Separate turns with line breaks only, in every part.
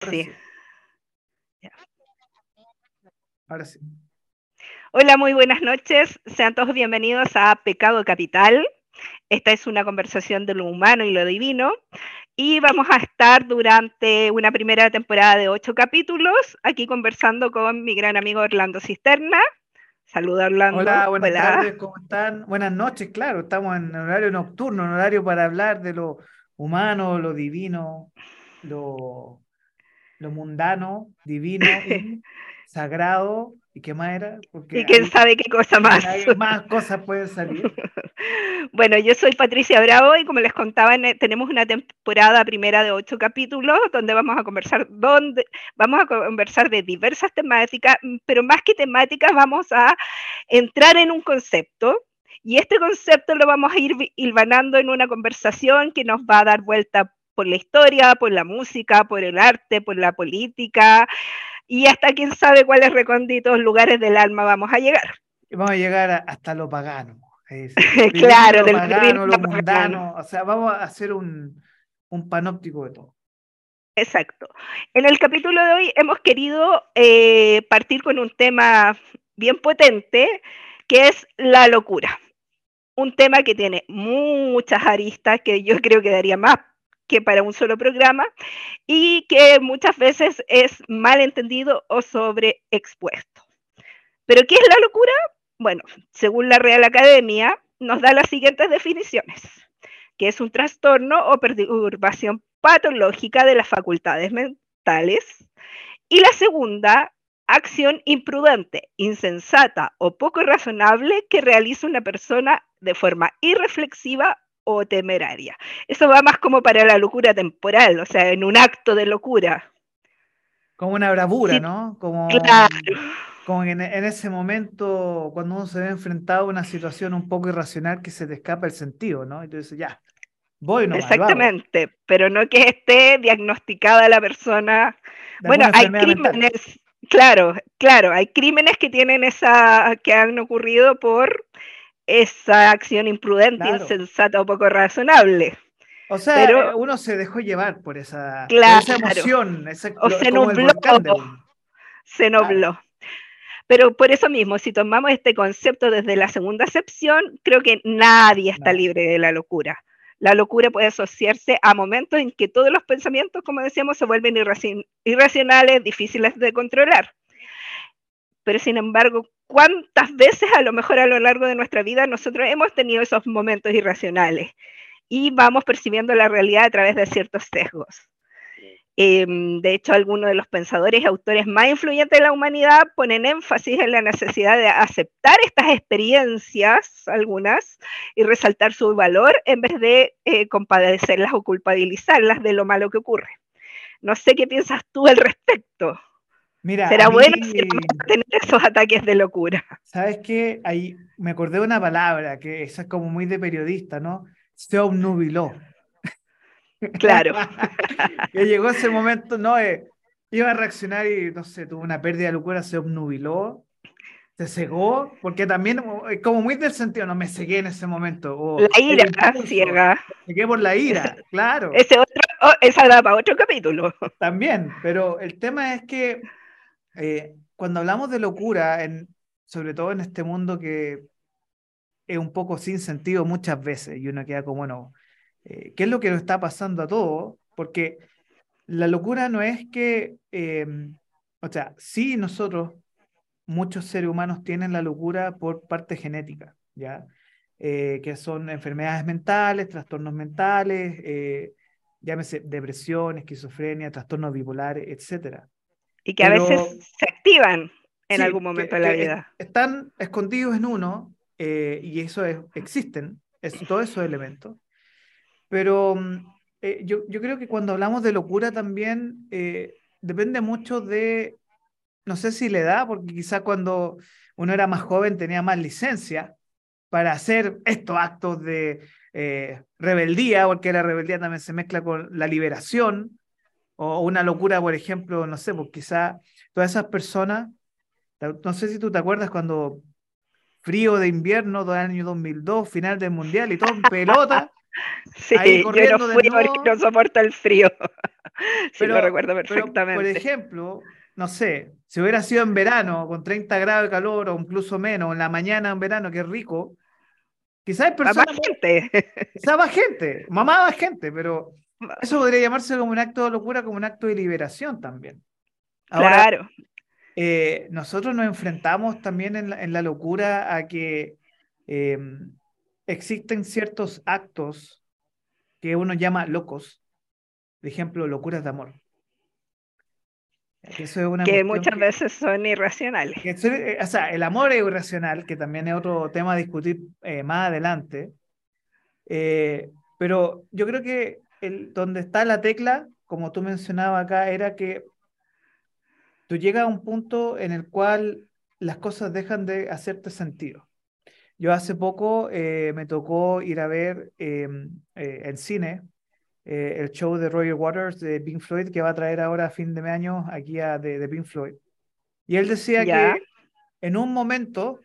Sí.
Ahora sí.
Hola, muy buenas noches. Sean todos bienvenidos a Pecado Capital. Esta es una conversación de lo humano y lo divino. Y vamos a estar durante una primera temporada de ocho capítulos aquí conversando con mi gran amigo Orlando Cisterna. Saluda Orlando.
Hola, buenas tardes, ¿cómo están? Buenas noches, claro, estamos en horario nocturno, en horario para hablar de lo humano, lo divino, lo lo mundano, divino, sagrado, ¿y qué más era?
Porque y quién sabe qué cosa más.
más cosas pueden salir.
bueno, yo soy Patricia Bravo y como les contaba, tenemos una temporada primera de ocho capítulos donde vamos a conversar, donde vamos a conversar de diversas temáticas, pero más que temáticas vamos a entrar en un concepto y este concepto lo vamos a ir hilvanando en una conversación que nos va a dar vuelta por la historia, por la música, por el arte, por la política y hasta quién sabe cuáles recónditos lugares del alma vamos a llegar.
Vamos a llegar hasta lo pagano.
claro,
lo pagano, lo mundano. O sea, vamos a hacer un, un panóptico de todo.
Exacto. En el capítulo de hoy hemos querido eh, partir con un tema bien potente, que es la locura. Un tema que tiene muchas aristas que yo creo que daría más que para un solo programa y que muchas veces es mal entendido o sobreexpuesto. ¿Pero qué es la locura? Bueno, según la Real Academia, nos da las siguientes definiciones, que es un trastorno o perturbación patológica de las facultades mentales. Y la segunda, acción imprudente, insensata o poco razonable que realiza una persona de forma irreflexiva o temeraria. Eso va más como para la locura temporal, o sea, en un acto de locura.
Como una bravura, ¿no? Como, claro. como en, ese momento, cuando uno se ve enfrentado a una situación un poco irracional que se te escapa el sentido, ¿no? Entonces, ya, voy no
Exactamente, pero no que esté diagnosticada la persona. bueno, hay crímenes, claro, claro, hay crímenes que tienen esa, que han ocurrido por esa acción imprudente, insensata o poco razonable.
O sea, eh, uno se dejó llevar por esa, emoción.
o se nubló. Se nubló. Pero por eso mismo, si tomamos este concepto desde la segunda acepción, creo que nadie está libre de la locura. La locura puede asociarse a momentos en que todos los pensamientos, como decíamos, se vuelven irracionales, difíciles de controlar. Pero sin embargo, cuántas veces a lo mejor a lo largo de nuestra vida nosotros hemos tenido esos momentos irracionales y vamos percibiendo la realidad a través de ciertos sesgos. Em, de hecho, algunos de los pensadores y autores más influyentes de la humanidad ponen énfasis en la necesidad de aceptar estas experiencias, algunas, y resaltar su valor en vez de eh, compadecerlas o culpabilizarlas de lo malo que ocurre. No sé qué piensas tú al respecto.
Mira,
Será bueno tener esos ataques de locura.
¿Sabes qué? Ahí me acordé de una palabra que es como muy de periodista, ¿no? Se obnubiló.
Claro.
que llegó ese momento, no, eh, iba a reaccionar y no sé, tuvo una pérdida de locura, se obnubiló, se cegó, porque también es como muy del sentido, no me cegué en ese momento.
la ira ciega.
Me cegué por la ira, claro.
Ese otro, oh, esa da para otro capítulo.
También, pero el tema es que eh, cuando hablamos de locura, sobre todo en este mundo que es un poco sin sentido muchas veces, y uno queda como, bueno, eh, ¿qué es lo que nos está pasando a todos? Porque la locura no es que, em, o sea, sí nosotros, muchos seres humanos tienen la locura por parte genética, ¿ya? Eh, que son enfermedades mentales, trastornos mentales, llámese depresión, esquizofrenia, trastornos bipolares, etcétera.
Y que a veces se activan en algún momento de la vida.
Están escondidos en uno eh, y eso es, existen, es, todos esos elementos. Pero mm, eh, yo, yo, creo que cuando hablamos de locura también eh, depende mucho de, no sé si le da, porque quizá cuando uno era más joven tenía más licencia para hacer estos actos de rebeldía, porque la rebeldía también se mezcla con la liberación, o una locura, por ejemplo, no sé, pues quizá todas esas personas, no sé si tú te acuerdas cuando frío de invierno del año 2002, final del mundial y todo en pelota,
Sí, yo no fui porque no soporto el frío. sí, lo recuerdo perfectamente.
por ejemplo, no sé, si hubiera sido en verano, con 30 grados de calor o incluso menos, en la mañana en verano, que es rico, quizás hay personas...
Más gente.
Quizás más gente, mamá más gente, pero eso podría llamarse como un acto de locura, como un acto de liberación también.
claro.
Eh, nosotros nos enfrentamos también en la, locura a que em, existen ciertos actos que uno llama locos, por ejemplo, locuras de amor.
Que, muchas veces son irracionales.
Eh, o sea, el amor es irracional, que también es otro tema a discutir eh, más adelante. pero yo creo que el, donde está la tecla, como tú mencionabas acá, era que tú llegas a un punto en el cual las cosas dejan de hacerte sentido. Yo hace poco eh, me tocó ir a ver em, eh, cine, eh, el show de Roger Waters de Pink Floyd, que va a traer ahora a fin de año aquí a, de, de Pink Floyd. Y él decía que en un momento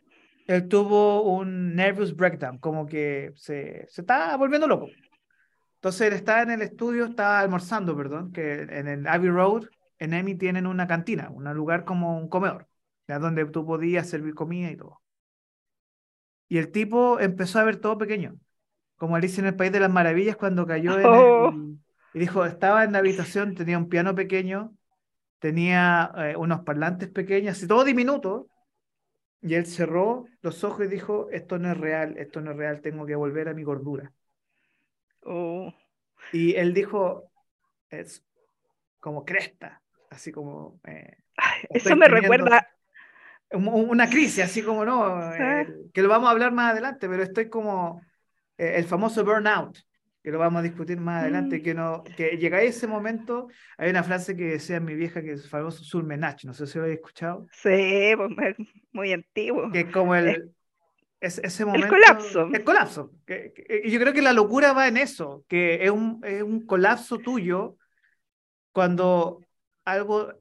él tuvo un nervous breakdown, como que se, se está volviendo loco. Entonces él estaba en el estudio, estaba almorzando, perdón, que en el Abbey Road, en Emmy tienen una cantina, un lugar como un comedor, ¿ya? donde tú podías servir comida y todo. Y el tipo empezó a ver todo pequeño, como Alicia en el País de las Maravillas cuando cayó en oh. y dijo, estaba en la habitación, tenía un piano pequeño, tenía eh, unos parlantes pequeños, y todo diminuto, y él cerró los ojos y dijo, esto no es real, esto no es real, tengo que volver a mi gordura.
Oh.
Y él dijo, es como cresta, así como...
Eh, eso me recuerda...
Una crisis, así como, ¿no? Eh, que lo vamos a hablar más adelante, pero estoy como eh, el famoso burnout, que lo vamos a discutir más adelante, mm. que, no, que llega a ese momento, hay una frase que decía mi vieja que es el famoso surmenach, no sé si lo habéis escuchado.
Sí, pues, muy antiguo.
Que es como el... Es, ese momento,
el colapso.
El colapso. y yo creo que la locura va en eso, que es un, es un colapso tuyo cuando algo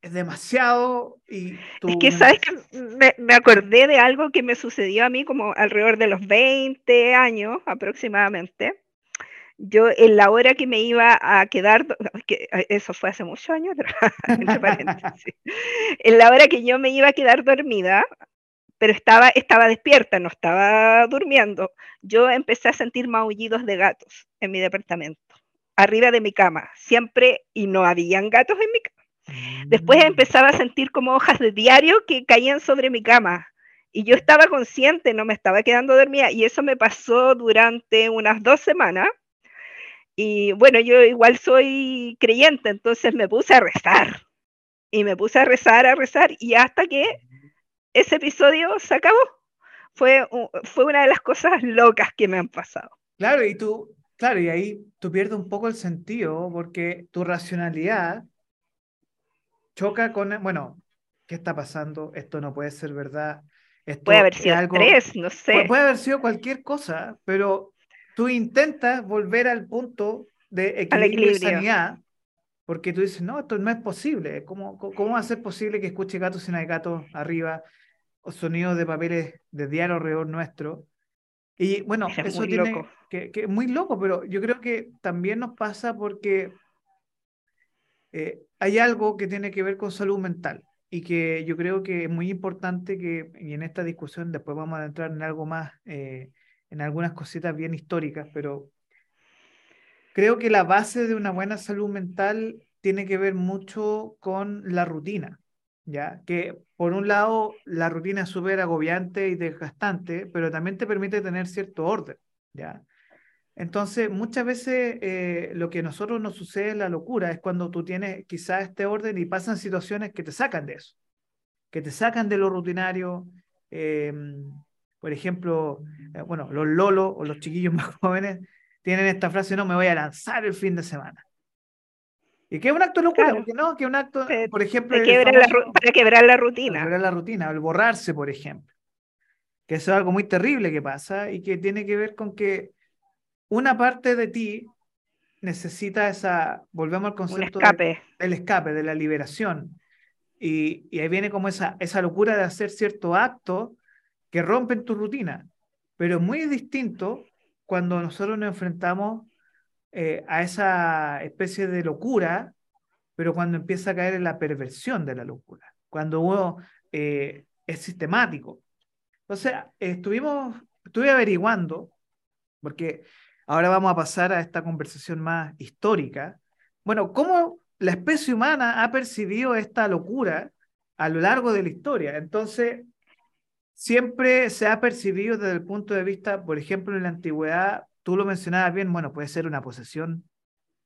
es demasiado y
Es que, ¿sabes que me, me, acordé de algo que me sucedió a mí como alrededor de los 20 años aproximadamente. Yo en la hora que me iba a quedar, que eso fue hace muchos años, en la hora que yo me iba a quedar dormida, pero estaba, estaba despierta, no estaba durmiendo, yo empecé a sentir maullidos de gatos en mi departamento arriba de mi cama, siempre, y no habían gatos en mi cama. Después mm. empezaba a sentir como hojas de diario que caían sobre mi cama. Y yo estaba consciente, no me estaba quedando dormida. Y eso me pasó durante unas dos semanas. Y bueno, yo igual soy creyente, entonces me puse a rezar. Y me puse a rezar, a rezar. Y hasta que ese episodio se acabó. Fue, fue una de las cosas locas que me han pasado.
Claro, y tú, Claro, y ahí tú pierdes un poco el sentido porque tu racionalidad choca con, bueno, ¿qué está pasando? Esto no puede ser verdad. Esto
puede haber sido algo, tres, no sé.
Puede haber sido cualquier cosa, pero tú intentas volver al punto de equilibrio, y sanidad porque tú dices, no, esto no es posible. ¿Cómo, cómo va a ser posible que escuche gatos sin hay gatos arriba sonidos de papeles de diario alrededor nuestro? Y bueno, eso tiene que, que, muy loco, pero yo creo que también nos pasa porque eh, hay algo que tiene que ver con salud mental y que yo creo que es muy importante que, y en esta discusión después vamos a entrar en algo más, eh, en algunas cositas bien históricas, pero creo que la base de una buena salud mental tiene que ver mucho con la rutina. ¿Ya? Que por un lado la rutina es súper agobiante y desgastante, pero también te permite tener cierto orden, ¿ya? Entonces, muchas veces eh, lo que a nosotros nos sucede en la locura es cuando tú tienes quizás este orden y pasan situaciones que te sacan de eso, que te sacan de lo rutinario. Em, por ejemplo, eh, bueno, los lolos o los chiquillos más jóvenes tienen esta frase, no, me voy a lanzar el fin de semana. Y que es un acto de locura, porque no, que un acto, por ejemplo.
Para quebrar, la, para quebrar la rutina.
Para quebrar la rutina, el borrarse, por ejemplo. Que eso es algo muy terrible que pasa y que tiene que ver con que una parte de ti necesita esa, volvemos al concepto
escape.
del escape, de la liberación. Y, y, ahí viene como esa, esa locura de hacer cierto acto que rompen tu rutina. Pero es muy distinto cuando nosotros nos enfrentamos eh, a esa especie de locura, pero cuando empieza a caer en la perversión de la locura, cuando uno eh, es sistemático. Entonces, estuvimos, estuve averiguando, porque ahora vamos a pasar a esta conversación más histórica. Bueno, ¿cómo la especie humana ha percibido esta locura a lo largo de la historia? Entonces, siempre se ha percibido desde el punto de vista, por ejemplo, en la antigüedad, tú lo mencionabas bien, bueno, puede ser una posesión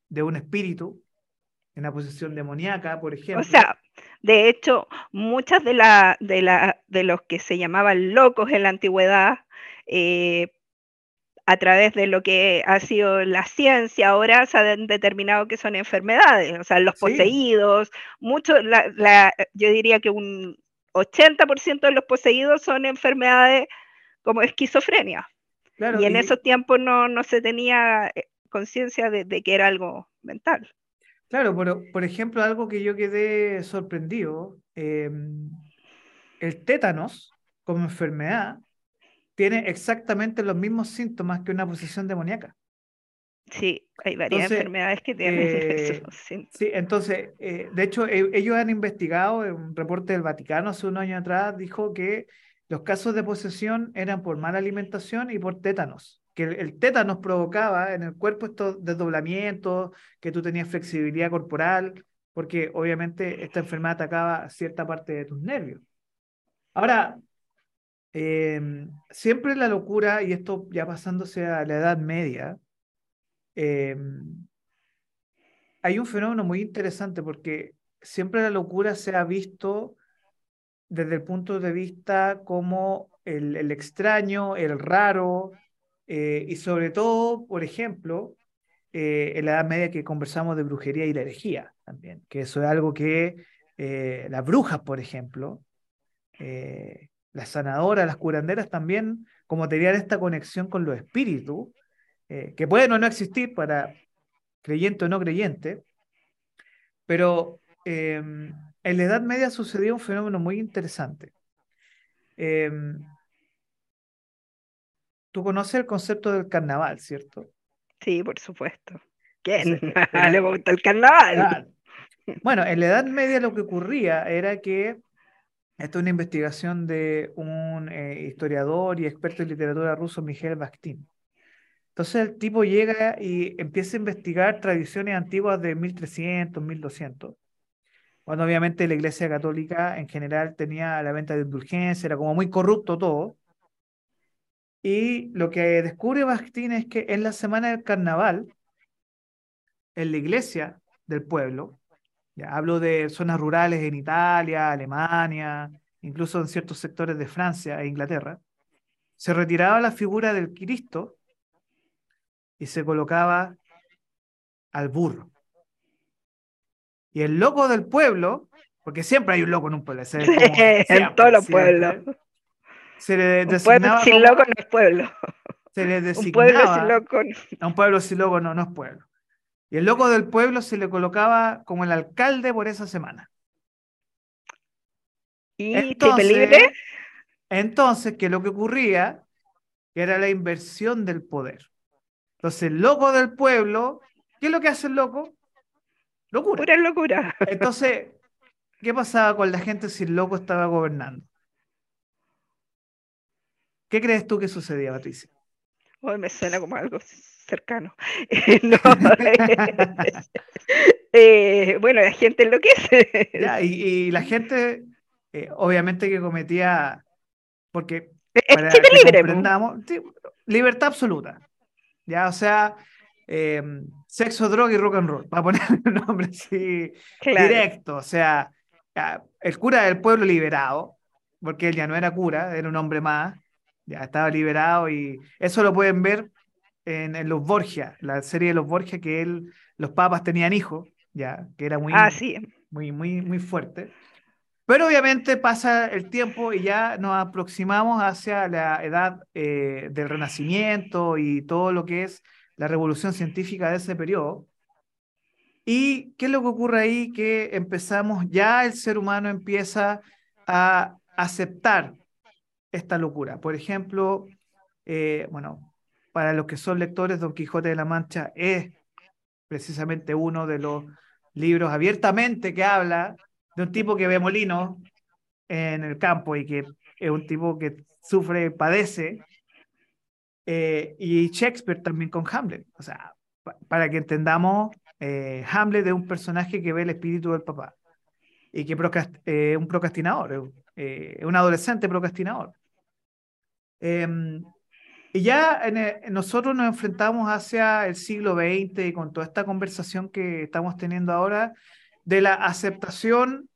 de un espíritu, una posesión demoníaca, por ejemplo.
O sea, de hecho, muchas de, la, de, la, de los que se llamaban locos en la antigüedad, eh, a través de lo que ha sido la ciencia ahora se han determinado que son enfermedades, o sea, los poseídos, mucho, la, yo diría que un 80% de los poseídos son enfermedades como esquizofrenia. Y en esos tiempos no, no, se tenía eh, conciencia de, de, que era algo mental.
Claro, pero por ejemplo, algo que yo quedé sorprendido, em, el tétanos como enfermedad tiene exactamente los mismos síntomas que una posesión demoníaca.
Sí, hay varias enfermedades que tienen eh,
Sí, entonces, eh, de hecho, e, ellos han investigado, en un reporte del Vaticano hace un año atrás, dijo que los casos de posesión eran por mala alimentación y por tétanos que el, tétanos provocaba en el cuerpo estos desdoblamientos, que tú tenías flexibilidad corporal, porque obviamente esta enfermedad atacaba cierta parte de tus nervios. Ahora, em, siempre la locura, y esto ya pasándose a la Edad Media, em, hay un fenómeno muy interesante porque siempre la locura se ha visto desde el punto de vista como el, el extraño, el raro, eh, y sobre todo, por ejemplo, eh, en la Edad Media que conversamos de brujería y la herejía también, que eso es algo que eh, las brujas, por ejemplo, las sanadoras, las curanderas también, como tenían esta conexión con los espíritus, que pueden o no existir para creyente o no creyente, pero em, en la Edad Media sucedió un fenómeno muy interesante. Em, Tú conoces el concepto del carnaval, ¿cierto?
Sí, por supuesto. ¿Quién le gusta el carnaval?
Bueno, en la Edad Media lo que ocurría era que, esto es una investigación de un eh, historiador y experto en literatura ruso, Miguel Bakhtin. Entonces el tipo llega y empieza a investigar tradiciones antiguas de 1300, 1200, cuando obviamente la Iglesia Católica en general tenía la venta de indulgencia, era como muy corrupto todo. Y lo que descubre Bastín es que en la semana del carnaval, en la iglesia del pueblo, ya hablo de zonas rurales en Italia, Alemania, incluso en ciertos sectores de Francia e Inglaterra, se retiraba la figura del Cristo y se colocaba al burro. Y el loco del pueblo, porque siempre hay un loco en un pueblo,
en todos los pueblos
se le
un pueblo sin loco no es pueblo.
Se le designaba. Un pueblo sin loco. A un pueblo sin loco no, no es pueblo. Y el loco del pueblo se le colocaba como el alcalde por esa semana.
¿Y entonces, libre?
Entonces, que lo que ocurría era la inversión del poder. Entonces, el loco del pueblo, ¿qué es lo que hace el loco? Locura.
Pura locura.
Entonces, ¿qué pasaba con la gente si el loco estaba gobernando? ¿Qué crees tú que sucedía, Patricia?
Hoy me suena como algo cercano. no, eh, bueno, la gente enloquece.
Ya, y, y la gente, eh, obviamente que cometía, porque
para que libre,
sí, libertad absoluta. Ya, o sea, eh, sexo, droga y rock and roll, para poner un nombre así directo. O sea, el cura del pueblo liberado, porque él ya no era cura, era un hombre más, ya estaba liberado y eso lo pueden ver en, los Borgia, la serie de los Borgia que él, los papas tenían hijos, ya, que era muy,
ah,
muy, muy, muy fuerte. Pero obviamente pasa el tiempo y ya nos aproximamos hacia la edad eh, del Renacimiento y todo lo que es la revolución científica de ese periodo. ¿Y qué es lo que ocurre ahí? Que empezamos, ya el ser humano empieza a aceptar esta locura. Por ejemplo, eh, bueno, para los que son lectores, Don Quijote de la Mancha es precisamente uno de los libros abiertamente que habla de un tipo que ve molinos en el campo y que es un tipo que sufre, padece, eh, y Shakespeare también con Hamlet. O sea, para que entendamos, eh, Hamlet es un personaje que ve el espíritu del papá y que es eh, un procrastinador, eh, un adolescente procrastinador. Em, y ya nosotros nos enfrentamos hacia el siglo XX y con toda esta conversación que estamos teniendo ahora de la aceptación,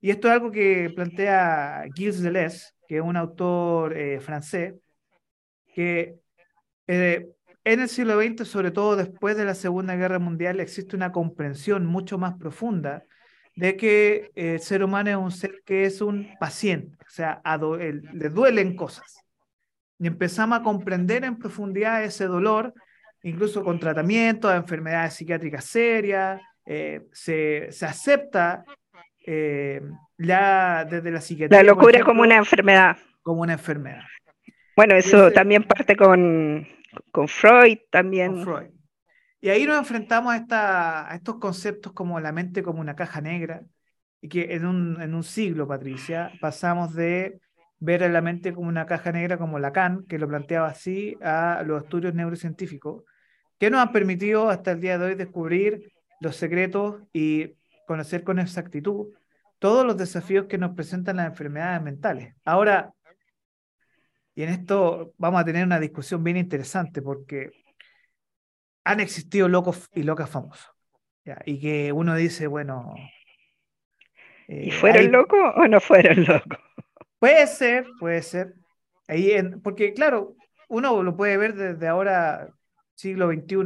y esto es algo que plantea Gilles Deleuze, que es un autor eh, francés, que eh, en el siglo XX, sobre todo después de la Segunda Guerra Mundial, existe una comprensión mucho más profunda de que el ser humano es un ser que es un paciente, o sea, le duelen cosas y empezamos a comprender en profundidad ese dolor, incluso con tratamiento a enfermedades psiquiátricas serias, eh, se, se, acepta eh, ya desde la psiquiatría.
La locura como una enfermedad.
Como una enfermedad.
Bueno, eso también parte con, con Freud también.
Con Freud. Y ahí nos enfrentamos a, esta, a estos conceptos como la mente como una caja negra, y que en un, en un siglo, Patricia, pasamos de ver a la mente como una caja negra como Lacan, que lo planteaba así, a los estudios neurocientíficos, que nos han permitido hasta el día de hoy descubrir los secretos y conocer con exactitud todos los desafíos que nos presentan las enfermedades mentales. Ahora, y en esto vamos a tener una discusión bien interesante porque han existido locos y locas famosos. Y que uno dice, bueno...
¿Y eh, fueron locos o no fueron locos?
Puede ser, puede ser. Ahí en, porque claro, uno lo puede ver desde ahora, siglo XXI,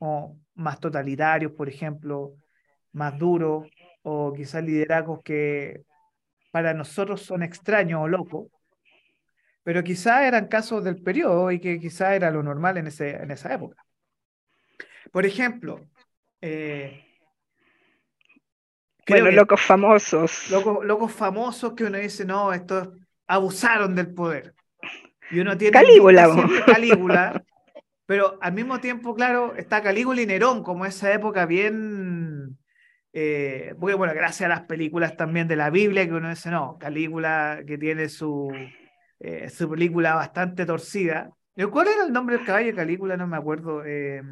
o más totalitarios, por ejemplo, más duros, o quizás liderazgos que para nosotros son extraños o locos, pero quizás eran casos del periodo y que quizás era lo normal en, ese, en esa época. Por ejemplo, eh,
bueno, locos famosos.
Locos, locos famosos que uno dice, no, estos abusaron del poder. Y uno tiene
Calígula.
Calígula, pero al mismo tiempo, claro, está Calígula y Nerón, como esa época bien... Eh, porque, bueno, gracias a las películas también de la Biblia, que uno dice, no, Calígula que tiene su, eh, su película bastante torcida. ¿Cuál era el nombre del caballo de Calígula? No me acuerdo. Eh,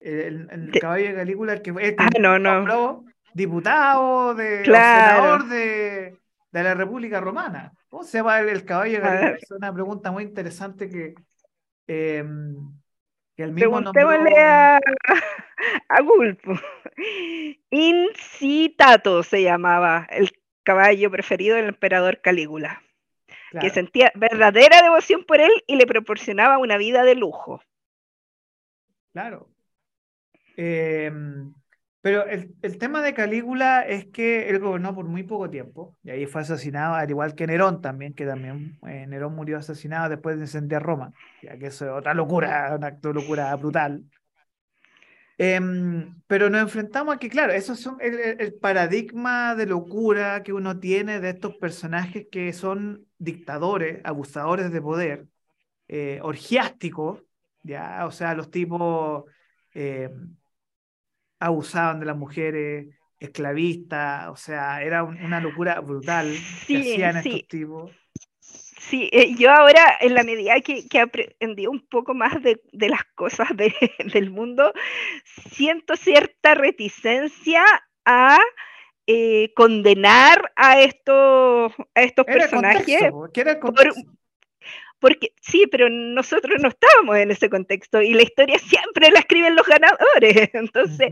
el, caballo de Calígula, el que, el
ah, no, no
diputado, de senador de, de, la República Romana. ¿Cómo se llama el, caballo? Es una pregunta muy interesante que, eh, que el mismo
Preguntémosle a, a Gulpo. Incitato se llamaba el caballo preferido del emperador Calígula, que sentía verdadera devoción por él y le proporcionaba una vida de lujo.
Claro. Eh, pero el, el, tema de Calígula es que él gobernó por muy poco tiempo, y ahí fue asesinado, al igual que Nerón también, que también eh, Nerón murió asesinado después de incendiar Roma, ya que eso es otra locura, un acto de locura brutal. Em, pero nos enfrentamos a que, claro, eso es el, el, paradigma de locura que uno tiene de estos personajes que son dictadores, abusadores de poder, eh, orgiásticos, ya, o sea, los tipos... Eh, abusaban de las mujeres, esclavistas, o sea, era una locura brutal que hacían estos tipos.
Sí, eh, yo ahora, en la medida que, que aprendí un poco más de, de las cosas de, del mundo, siento cierta reticencia a eh, condenar a estos, a estos personajes porque sí, pero nosotros no estábamos en ese contexto y la historia siempre la escriben los ganadores. Entonces,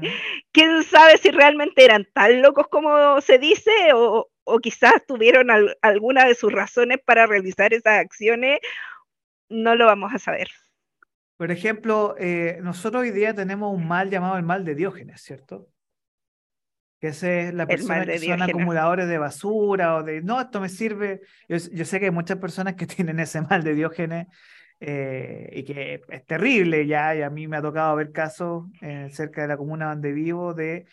quién sabe si realmente eran tan locos como se dice o, quizás tuvieron alguna de sus razones para realizar esas acciones, no lo vamos a saber.
Por ejemplo, eh, nosotros hoy día tenemos un mal llamado el mal de Diógenes, ¿cierto? Que es la persona que son acumuladores de basura o de, no, esto me sirve. Yo, sé que hay muchas personas que tienen ese mal de Diógenes eh, y que es terrible ya, y a mí me ha tocado ver casos eh, cerca de la comuna donde vivo de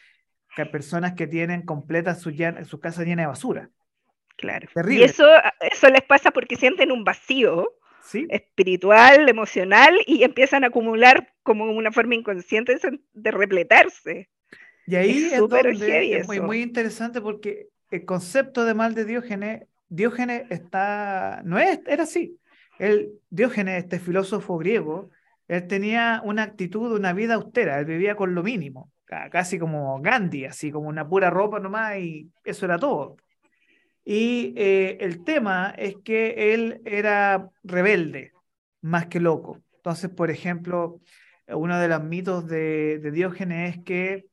que hay personas que tienen completas sus su casas llenas de basura.
Claro. Terrible. Y eso, eso les pasa porque sienten un vacío. espiritual, emocional, y empiezan a acumular como una forma inconsciente de repletarse.
Y ahí es, donde es muy, muy interesante porque el concepto de mal de Diógenes, Diógenes está, no es, era así. El Diógenes, este filósofo griego, él tenía una actitud, una vida austera, él vivía con lo mínimo, casi como Gandhi, así como una pura ropa nomás y eso era todo. Y eh, el tema es que él era rebelde, más que loco. Entonces, por ejemplo, uno de los mitos de, de Diógenes es que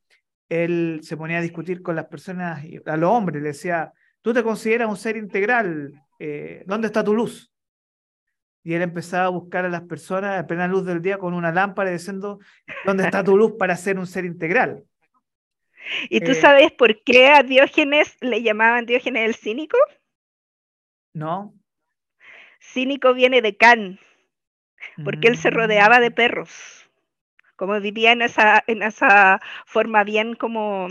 él se ponía a discutir con las personas, a los hombres, le decía, tú te consideras un ser integral, eh, ¿dónde está tu luz? Y él empezaba a buscar a las personas a plena luz del día con una lámpara diciendo, ¿dónde está tu luz para ser un ser integral?
¿Y tú eh, sabes por qué a Diógenes le llamaban Diógenes el cínico?
No.
Cínico viene de Can, porque él se rodeaba de mm. perros como vivía en esa, en esa forma bien como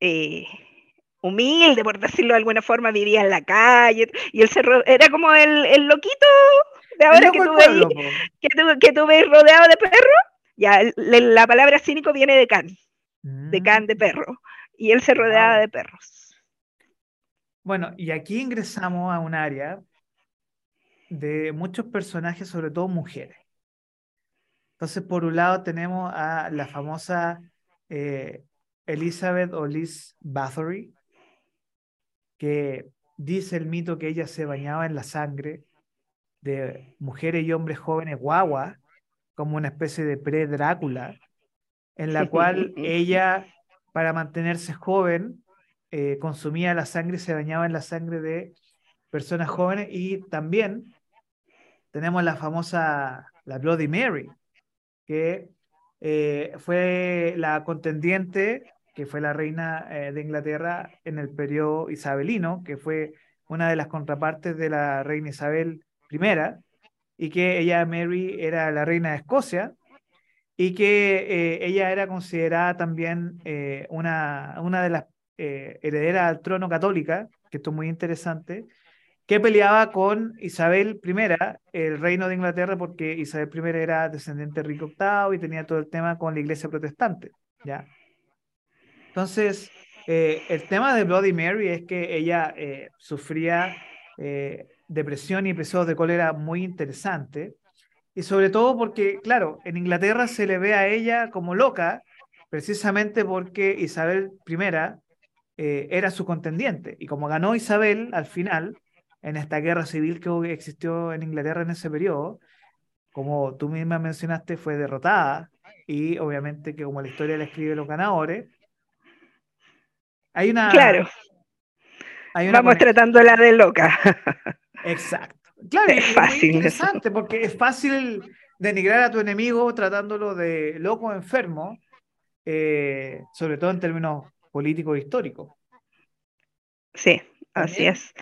eh, humilde, por decirlo de alguna forma, vivía en la calle, y el cerro era como el, el loquito de ahora que tú, veis, que, tú, ves rodeado de perros, ya la palabra cínico viene de can, de can de mm. perro, y él se rodeaba de perros.
Bueno, y aquí ingresamos a un área de muchos personajes, sobre todo mujeres. Entonces, por un lado tenemos a la famosa eh, Elizabeth o Liz Bathory, que dice el mito que ella se bañaba en la sangre de mujeres y hombres jóvenes guagua, como una especie de pre-Drácula, en la cual ella, para mantenerse joven, eh, consumía la sangre y se bañaba en la sangre de personas jóvenes. Y también tenemos la famosa, la Bloody Mary, que eh, fue la contendiente, que fue la reina eh, de Inglaterra en el periodo isabelino, que fue una de las contrapartes de la reina Isabel I, y que ella, Mary, era la reina de Escocia, y que eh, ella era considerada también una, una de las herederas al trono católica, que esto es muy interesante, que peleaba con Isabel I, el reino de Inglaterra, porque Isabel I era descendiente de Rico VIII y tenía todo el tema con la iglesia protestante. ¿ya? Entonces, eh, el tema de Bloody Mary es que ella eh, sufría eh, depresión y episodios de cólera muy interesante. Y sobre todo porque, claro, en Inglaterra se le ve a ella como loca, precisamente porque Isabel I era su contendiente. Y como ganó Isabel al final, en esta guerra civil que existió en Inglaterra en ese periodo, como tú misma mencionaste, fue derrotada y obviamente que como la historia la escribe los ganadores, hay una...
Claro. Vamos tratándola de loca.
Exacto. Claro, es, fácil. interesante porque es fácil denigrar a tu enemigo tratándolo de loco enfermo, eh, sobre todo en términos políticos e históricos.
Sí, así es.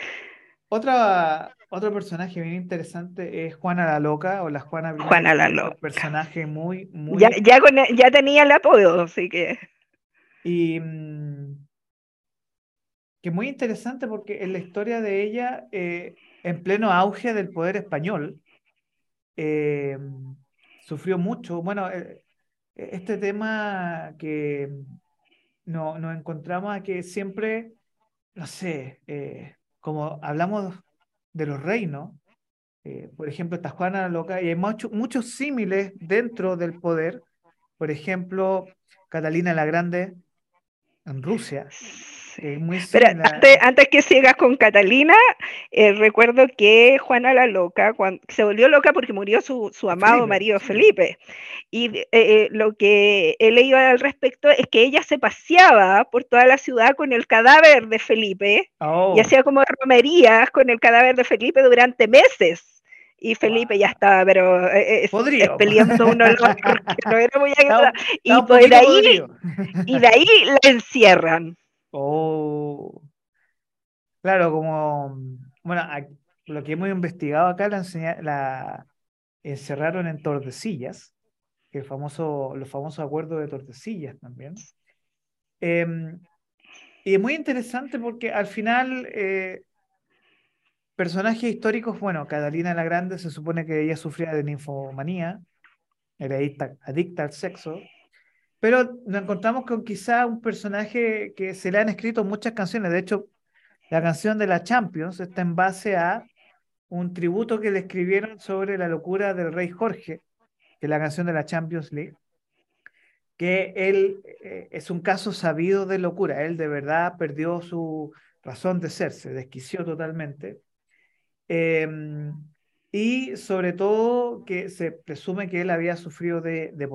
Otra, otro personaje bien interesante es Juana la Loca o la Juana
Juana la Loca. Un
personaje muy, muy.
Ya, ya, e, ya tenía el apodo, así que.
Y. Mm, que muy interesante porque en la historia de ella, eh, en pleno auge del poder español, eh, sufrió mucho. Bueno, eh, este tema que no, nos encontramos que siempre, no sé, como hablamos de los reinos, eh, por ejemplo, está Juana la Loca, y hay muchos símiles dentro del poder. Por ejemplo, Catalina la Grande en Rusia
pero antes, que sigas con Catalina, eh, recuerdo que Juana la Loca cuando, se volvió loca porque murió su, amado marido Felipe. Y eh, eh, lo que he leído al respecto es que ella se paseaba por toda la ciudad con el cadáver de Felipe y oh. hacía como romerías con el cadáver de Felipe durante meses y Felipe ya estaba, pero peleando no era muy agradable. Y, pues de ahí, y de ahí la encierran.
Oh. Claro, como, bueno, lo que hemos investigado acá la, la encerraron en Tordesillas, el famoso, los famosos acuerdos de Tordesillas también. Em, y es muy interesante porque al final eh, personajes históricos, bueno, Catalina la Grande se supone que ella sufría de ninfomanía, era adicta, al sexo, pero nos encontramos con quizá un personaje que se le han escrito muchas canciones, de hecho, la canción de la Champions está en base a un tributo que le escribieron sobre la locura del rey Jorge, que es la canción de la Champions League, que él eh, es un caso sabido de locura, él de verdad perdió su razón de ser, se desquició totalmente. Em, y sobre todo que se presume que él había sufrido de, de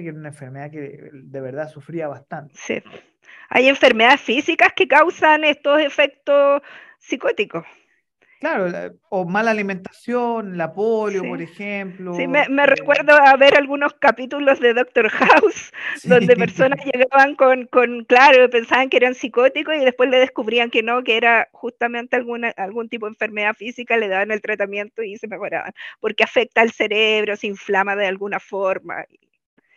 que era una enfermedad que de verdad sufría bastante.
Sí. Hay enfermedades físicas que causan estos efectos psicóticos.
Claro, o mala alimentación, la polio, por ejemplo.
Sí, me, eh, recuerdo a ver algunos capítulos de Doctor House, donde personas llegaban con, con, claro, pensaban que eran psicóticos y después le descubrían que no, que era justamente alguna, algún tipo de enfermedad física, le daban el tratamiento y se mejoraban, porque afecta al cerebro, se inflama de alguna forma.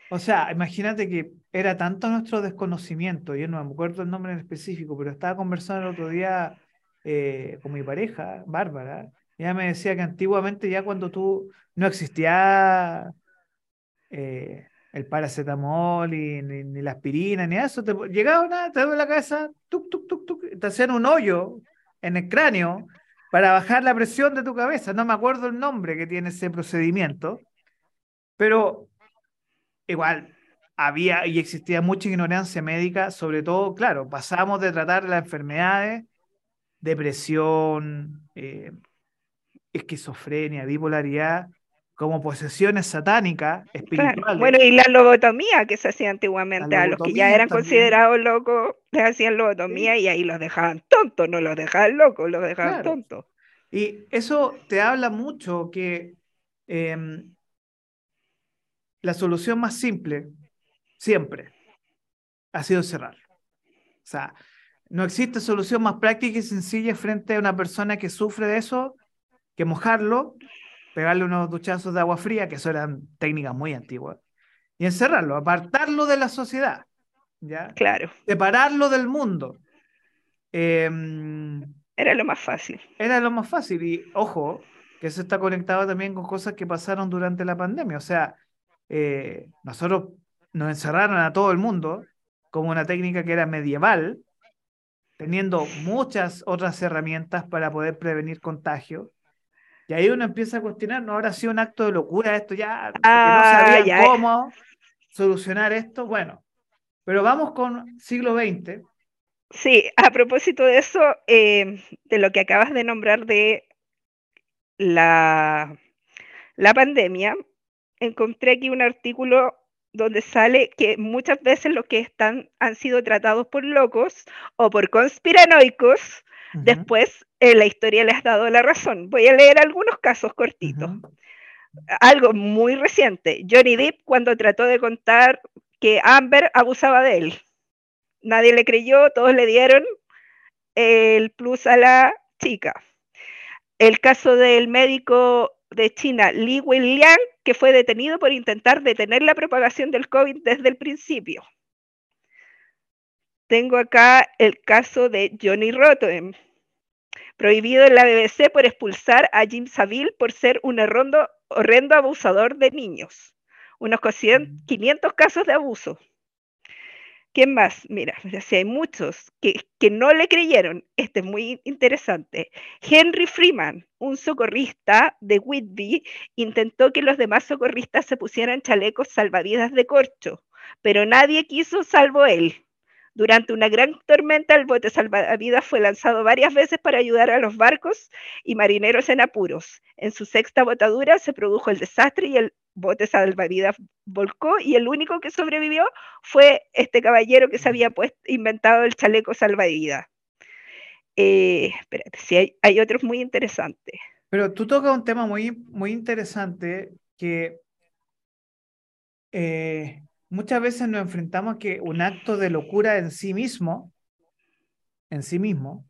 O sea, imagínate que era tanto nuestro desconocimiento, yo no me acuerdo el nombre en específico, pero estaba conversando el otro día eh, con mi pareja, Bárbara, ella me decía que antiguamente ya cuando tú no existía eh, el paracetamol y, ni, la aspirina ni eso, te llegaba una, te duele la cabeza, tuk, tuk, tuk, tuk, te hacían un hoyo en el cráneo para bajar la presión de tu cabeza. No me acuerdo el nombre que tiene ese procedimiento, pero igual había y existía mucha ignorancia médica, sobre todo, claro, pasamos de tratar las enfermedades depresión, eh, esquizofrenia, bipolaridad, como posesiones satánicas, espirituales.
Bueno, y la lobotomía que se hacía antiguamente, a los que ya eran considerados locos, les hacían lobotomía y ahí los dejaban tontos, no los dejaban locos, los dejaban tontos.
Y eso te habla mucho que em, la solución más simple, siempre, ha sido cerrarlo. O sea, no existe solución más práctica y sencilla frente a una persona que sufre de eso que mojarlo, pegarle unos duchazos de agua fría, que eso eran técnicas muy antiguas, y encerrarlo, apartarlo de la sociedad. ¿ya?
Claro.
Separarlo del mundo. Em,
era lo más fácil.
Era lo más fácil. Y ojo, que eso está conectado también con cosas que pasaron durante la pandemia. O sea, eh, nosotros nos encerraron a todo el mundo como una técnica que era medieval, teniendo muchas otras herramientas para poder prevenir contagio. Y ahí uno empieza a cuestionar, ¿no habrá sido un acto de locura esto ya? no ah, sabían cómo solucionar esto. Bueno, pero vamos con siglo XX.
Sí, a propósito de eso, eh, de lo que acabas de nombrar de la, la pandemia, encontré aquí un artículo donde sale que muchas veces los que están, han sido tratados por locos o por conspiranoicos, después en la historia les ha dado la razón. Voy a leer algunos casos cortitos. Algo muy reciente. Johnny Depp cuando trató de contar que Amber abusaba de él. Nadie le creyó, todos le dieron el plus a la chica. El caso del médico de China, Li Wenliang, que fue detenido por intentar detener la propagación del COVID desde el principio. Tengo acá el caso de Johnny Rotten, prohibido en la BBC por expulsar a Jim Savile por ser un horrendo, horrendo abusador de niños. Unos 500 mm. casos de abuso. ¿Quién más? Mira, si hay muchos que, que, no le creyeron. Este es muy interesante. Henry Freeman, un socorrista de Whitby, intentó que los demás socorristas se pusieran chalecos salvavidas de corcho, pero nadie quiso salvo él. Durante una gran tormenta, el bote salvavidas fue lanzado varias veces para ayudar a los barcos y marineros en apuros. En su sexta botadura se produjo el desastre y el bote salvavidas volcó y el único que sobrevivió fue este caballero que se había puesto, inventado el chaleco salvavidas. Eh, espérate, sí, hay, otros muy interesantes.
Pero tú tocas un tema muy, muy interesante que eh, muchas veces nos enfrentamos a que un acto de locura en sí mismo, en sí mismo,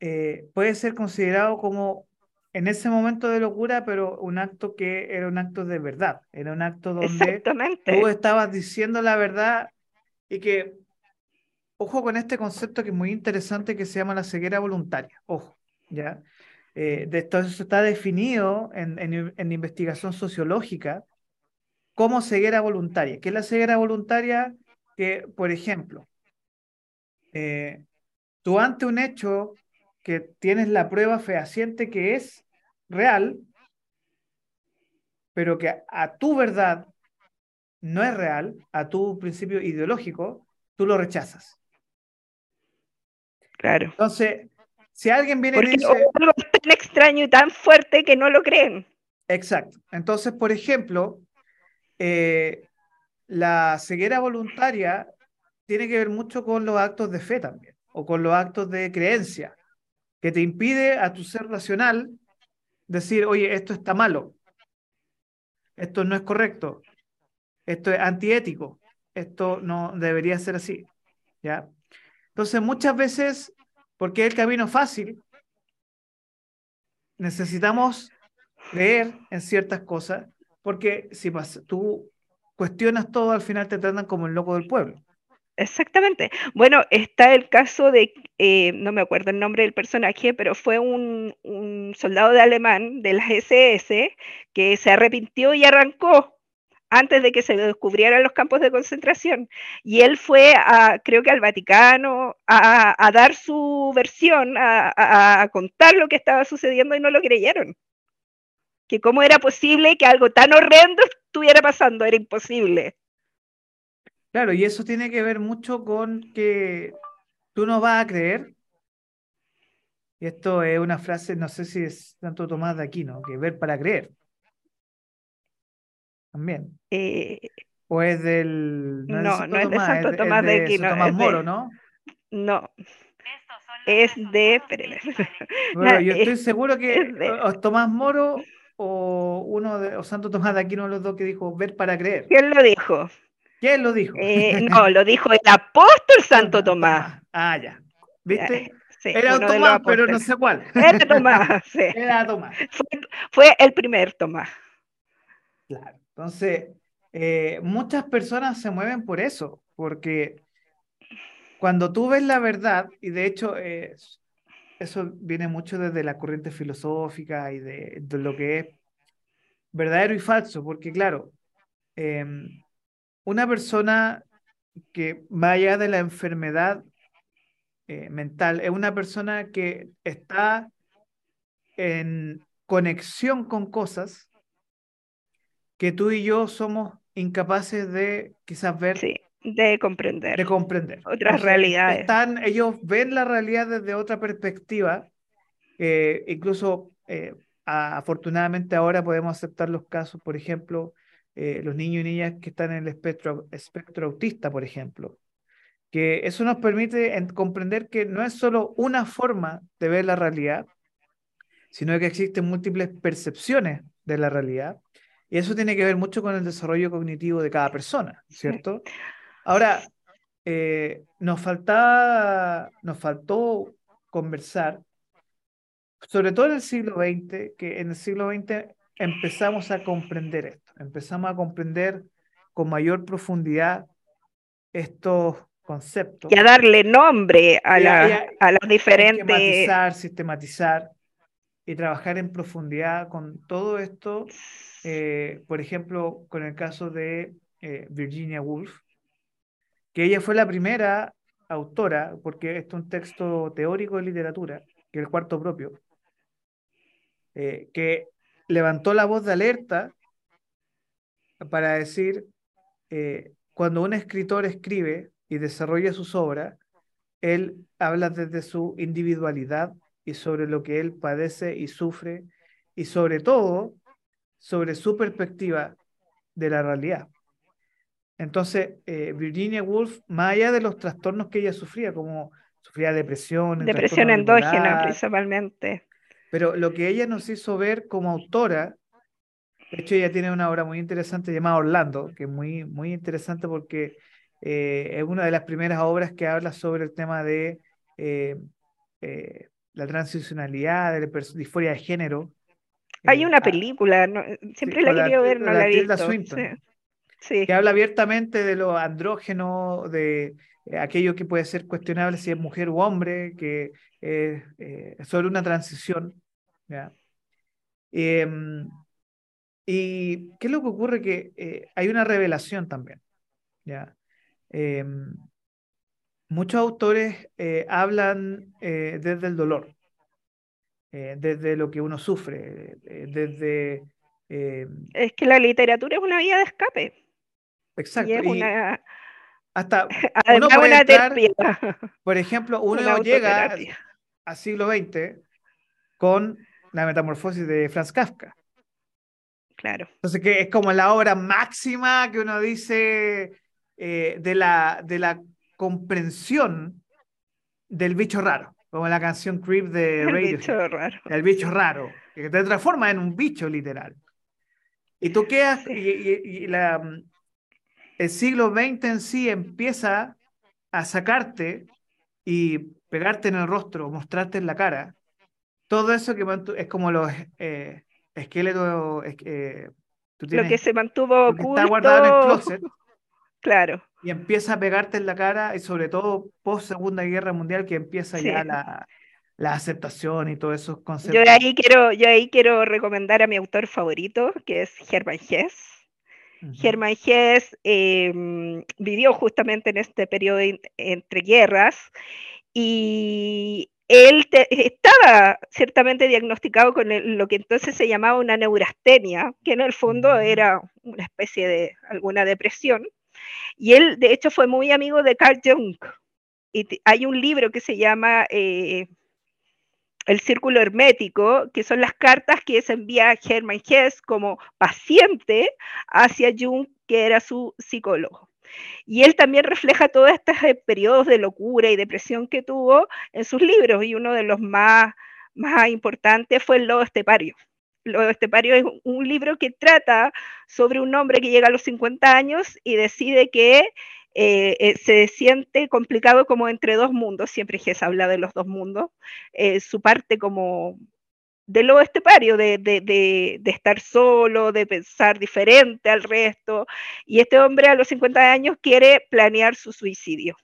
eh, puede ser considerado como en ese momento de locura, pero un acto que era un acto de verdad, era un acto donde tú estabas diciendo la verdad y que, ojo con este concepto que es muy interesante que se llama la ceguera voluntaria, ojo, ¿ya? Eh, de esto eso está definido en, en, investigación sociológica como ceguera voluntaria. ¿Qué es la ceguera voluntaria? Que, por ejemplo, eh, tú ante un hecho que tienes la prueba fehaciente que es real, pero que a tu verdad no es real, a tu principio ideológico, tú lo rechazas.
Claro.
Entonces, si alguien viene y dice...
algo tan extraño y tan fuerte que no lo creen.
Exacto. Entonces, por ejemplo, eh, la ceguera voluntaria tiene que ver mucho con los actos de fe también, o con los actos de creencia, que te impide a tu ser racional decir, oye, esto está malo, esto no es correcto, esto es antiético, esto no debería ser así. ¿ya? Entonces, muchas veces, porque es el camino fácil, necesitamos creer en ciertas cosas, porque si tú cuestionas todo, al final te tratan como el loco del pueblo.
Exactamente. Bueno, está el caso de, eh, no me acuerdo el nombre del personaje, pero fue un, soldado de alemán de la SS que se arrepintió y arrancó antes de que se descubrieran los campos de concentración. Y él fue, a, creo que al Vaticano, a, dar su versión, a, contar lo que estaba sucediendo y no lo creyeron. Que cómo era posible que algo tan horrendo estuviera pasando, era imposible.
Claro, y eso tiene que ver mucho con que tú no vas a creer. Y esto es una frase, no sé si es tanto Tomás de Aquino, que ver para creer también. Eh, ¿O es del...
No, no, es de Santo Tomás, de, Aquino.
Tomás Moro, ¿no?
No. Es de...
Bueno, yo estoy seguro que es Tomás Moro o uno de o Santo Tomás de Aquino, los dos que dijo ver para creer.
¿Quién lo dijo?
¿Quién lo dijo?
Eh, no, lo dijo el apóstol Santo Tomás.
Ah, ya. ¿Viste? Era Tomás, pero no sé cuál.
Era Tomás, sí.
Era Tomás.
fue el primer Tomás.
Claro. Entonces, eh, muchas personas se mueven por eso, porque cuando tú ves la verdad, y de hecho eh, eso viene mucho desde la corriente filosófica y de, lo que es verdadero y falso, porque claro, em, una persona que vaya de la enfermedad eh, mental es una persona que está en conexión con cosas que tú y yo somos incapaces de quizás ver.
Sí, de comprender.
De comprender.
Otras realidades.
Están, ellos ven la realidad desde otra perspectiva. Eh, incluso, eh, afortunadamente ahora podemos aceptar los casos, por ejemplo, eh, los niños y niñas que están en el espectro, espectro autista, por ejemplo. Que eso nos permite comprender que no es solo una forma de ver la realidad, sino que existen múltiples percepciones de la realidad y eso tiene que ver mucho con el desarrollo cognitivo de cada persona, ¿cierto? Ahora, eh, nos, faltaba, nos faltó conversar, sobre todo en el siglo XX, que en el siglo XX empezamos a comprender esto, empezamos a comprender con mayor profundidad estos conceptos.
Y a darle nombre a, la, a, las diferentes...
Sistematizar, sistematizar y trabajar en profundidad con todo esto eh, por ejemplo, con el caso de eh, Virginia Woolf, que ella fue la primera autora, porque esto es un texto teórico de literatura, que es el cuarto propio, eh, que levantó la voz de alerta para decir, cuando un escritor escribe y desarrolla sus obras, él habla desde su individualidad y sobre lo que él padece y sufre, y sobre todo sobre su perspectiva de la realidad. Entonces, eh, Virginia Woolf, más allá de los trastornos que ella sufría, como sufría depresión,
depresión endógena principalmente,
pero lo que ella nos hizo ver como autora, de hecho ella tiene una obra muy interesante llamada Orlando, que es muy, muy interesante porque eh, es una de las primeras obras que habla sobre el tema de eh, la transicionalidad, de la disforia de género,
hay una película, siempre la he querido ver, no la, he visto.
Sí. Que habla abiertamente de lo andrógeno, de eh, aquello que puede ser cuestionable si es mujer u hombre, que es eh, sobre una transición ¿ya? Y qué es lo que ocurre que eh, hay una revelación también, ¿ya? Em, muchos autores eh, hablan eh, desde el dolor, desde lo que uno sufre, desde...
Es que la literatura es una vía de escape.
Exacto. Y
una...
Hasta uno puede entrar, por ejemplo, uno llega al siglo XX con la metamorfosis de Franz Kafka.
Claro.
Entonces, que es como la obra máxima que uno dice eh, de, la, de la comprensión del bicho raro, como la canción Creep de
El bicho raro.
El bicho raro, que te transforma en un bicho literal. Y tú quedas, y, la, el siglo XX en sí empieza a sacarte y pegarte en el rostro, mostrarte en la cara, todo eso que es como los eh, esqueletos. Eh,
lo que se mantuvo oculto.
Está guardado en el closet.
Claro.
Y empieza a pegarte en la cara, y sobre todo post Segunda Guerra Mundial, que empieza ya la, la, aceptación y todos esos conceptos.
Yo ahí, quiero, yo ahí quiero recomendar a mi autor favorito, que es Hermann Hesse. Hermann Hesse em, vivió justamente en este periodo entre guerras y él estaba ciertamente diagnosticado con lo que entonces se llamaba una neurastenia, que en el fondo era una especie de alguna depresión. Y él, de hecho, fue muy amigo de Carl Jung. Y hay un libro que se llama eh, El Círculo Hermético, que son las cartas que se envía Hermann Hesse como paciente hacia Jung, que era su psicólogo. Y él también refleja todos estos eh, periodos de locura y depresión que tuvo en sus libros, y uno de los más, más importantes fue El Lobo Estepario. El Estepario es un libro que trata sobre un hombre que llega a los 50 años y decide que eh, eh, se siente complicado como entre dos mundos, siempre se habla de los dos mundos, su parte como de lo estepario, de, de, estar solo, de pensar diferente al resto. Y este hombre a los 50 años quiere planear su suicidio.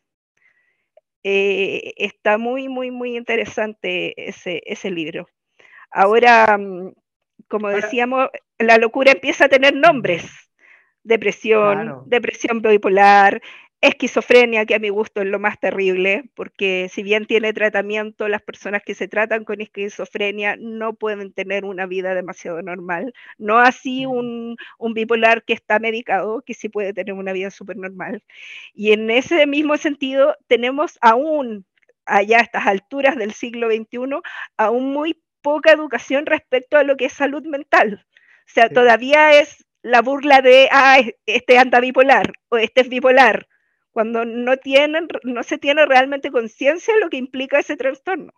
Eh, está muy, muy, muy interesante ese, ese libro. Ahora, mm, como decíamos, la locura empieza a tener nombres. Depresión, depresión bipolar, esquizofrenia, que a mi gusto es lo más terrible, porque si bien tiene tratamiento, las personas que se tratan con esquizofrenia no pueden tener una vida demasiado normal. No así un, bipolar que está medicado, que sí puede tener una vida súper normal. Y en ese mismo sentido, tenemos aún, allá a estas alturas del siglo XXI, aún muy poca educación respecto a lo que es salud mental. O sea, todavía es la burla de, ah, este anda bipolar o este es bipolar cuando no, tienen, no se tiene realmente conciencia de lo que implica ese trastorno.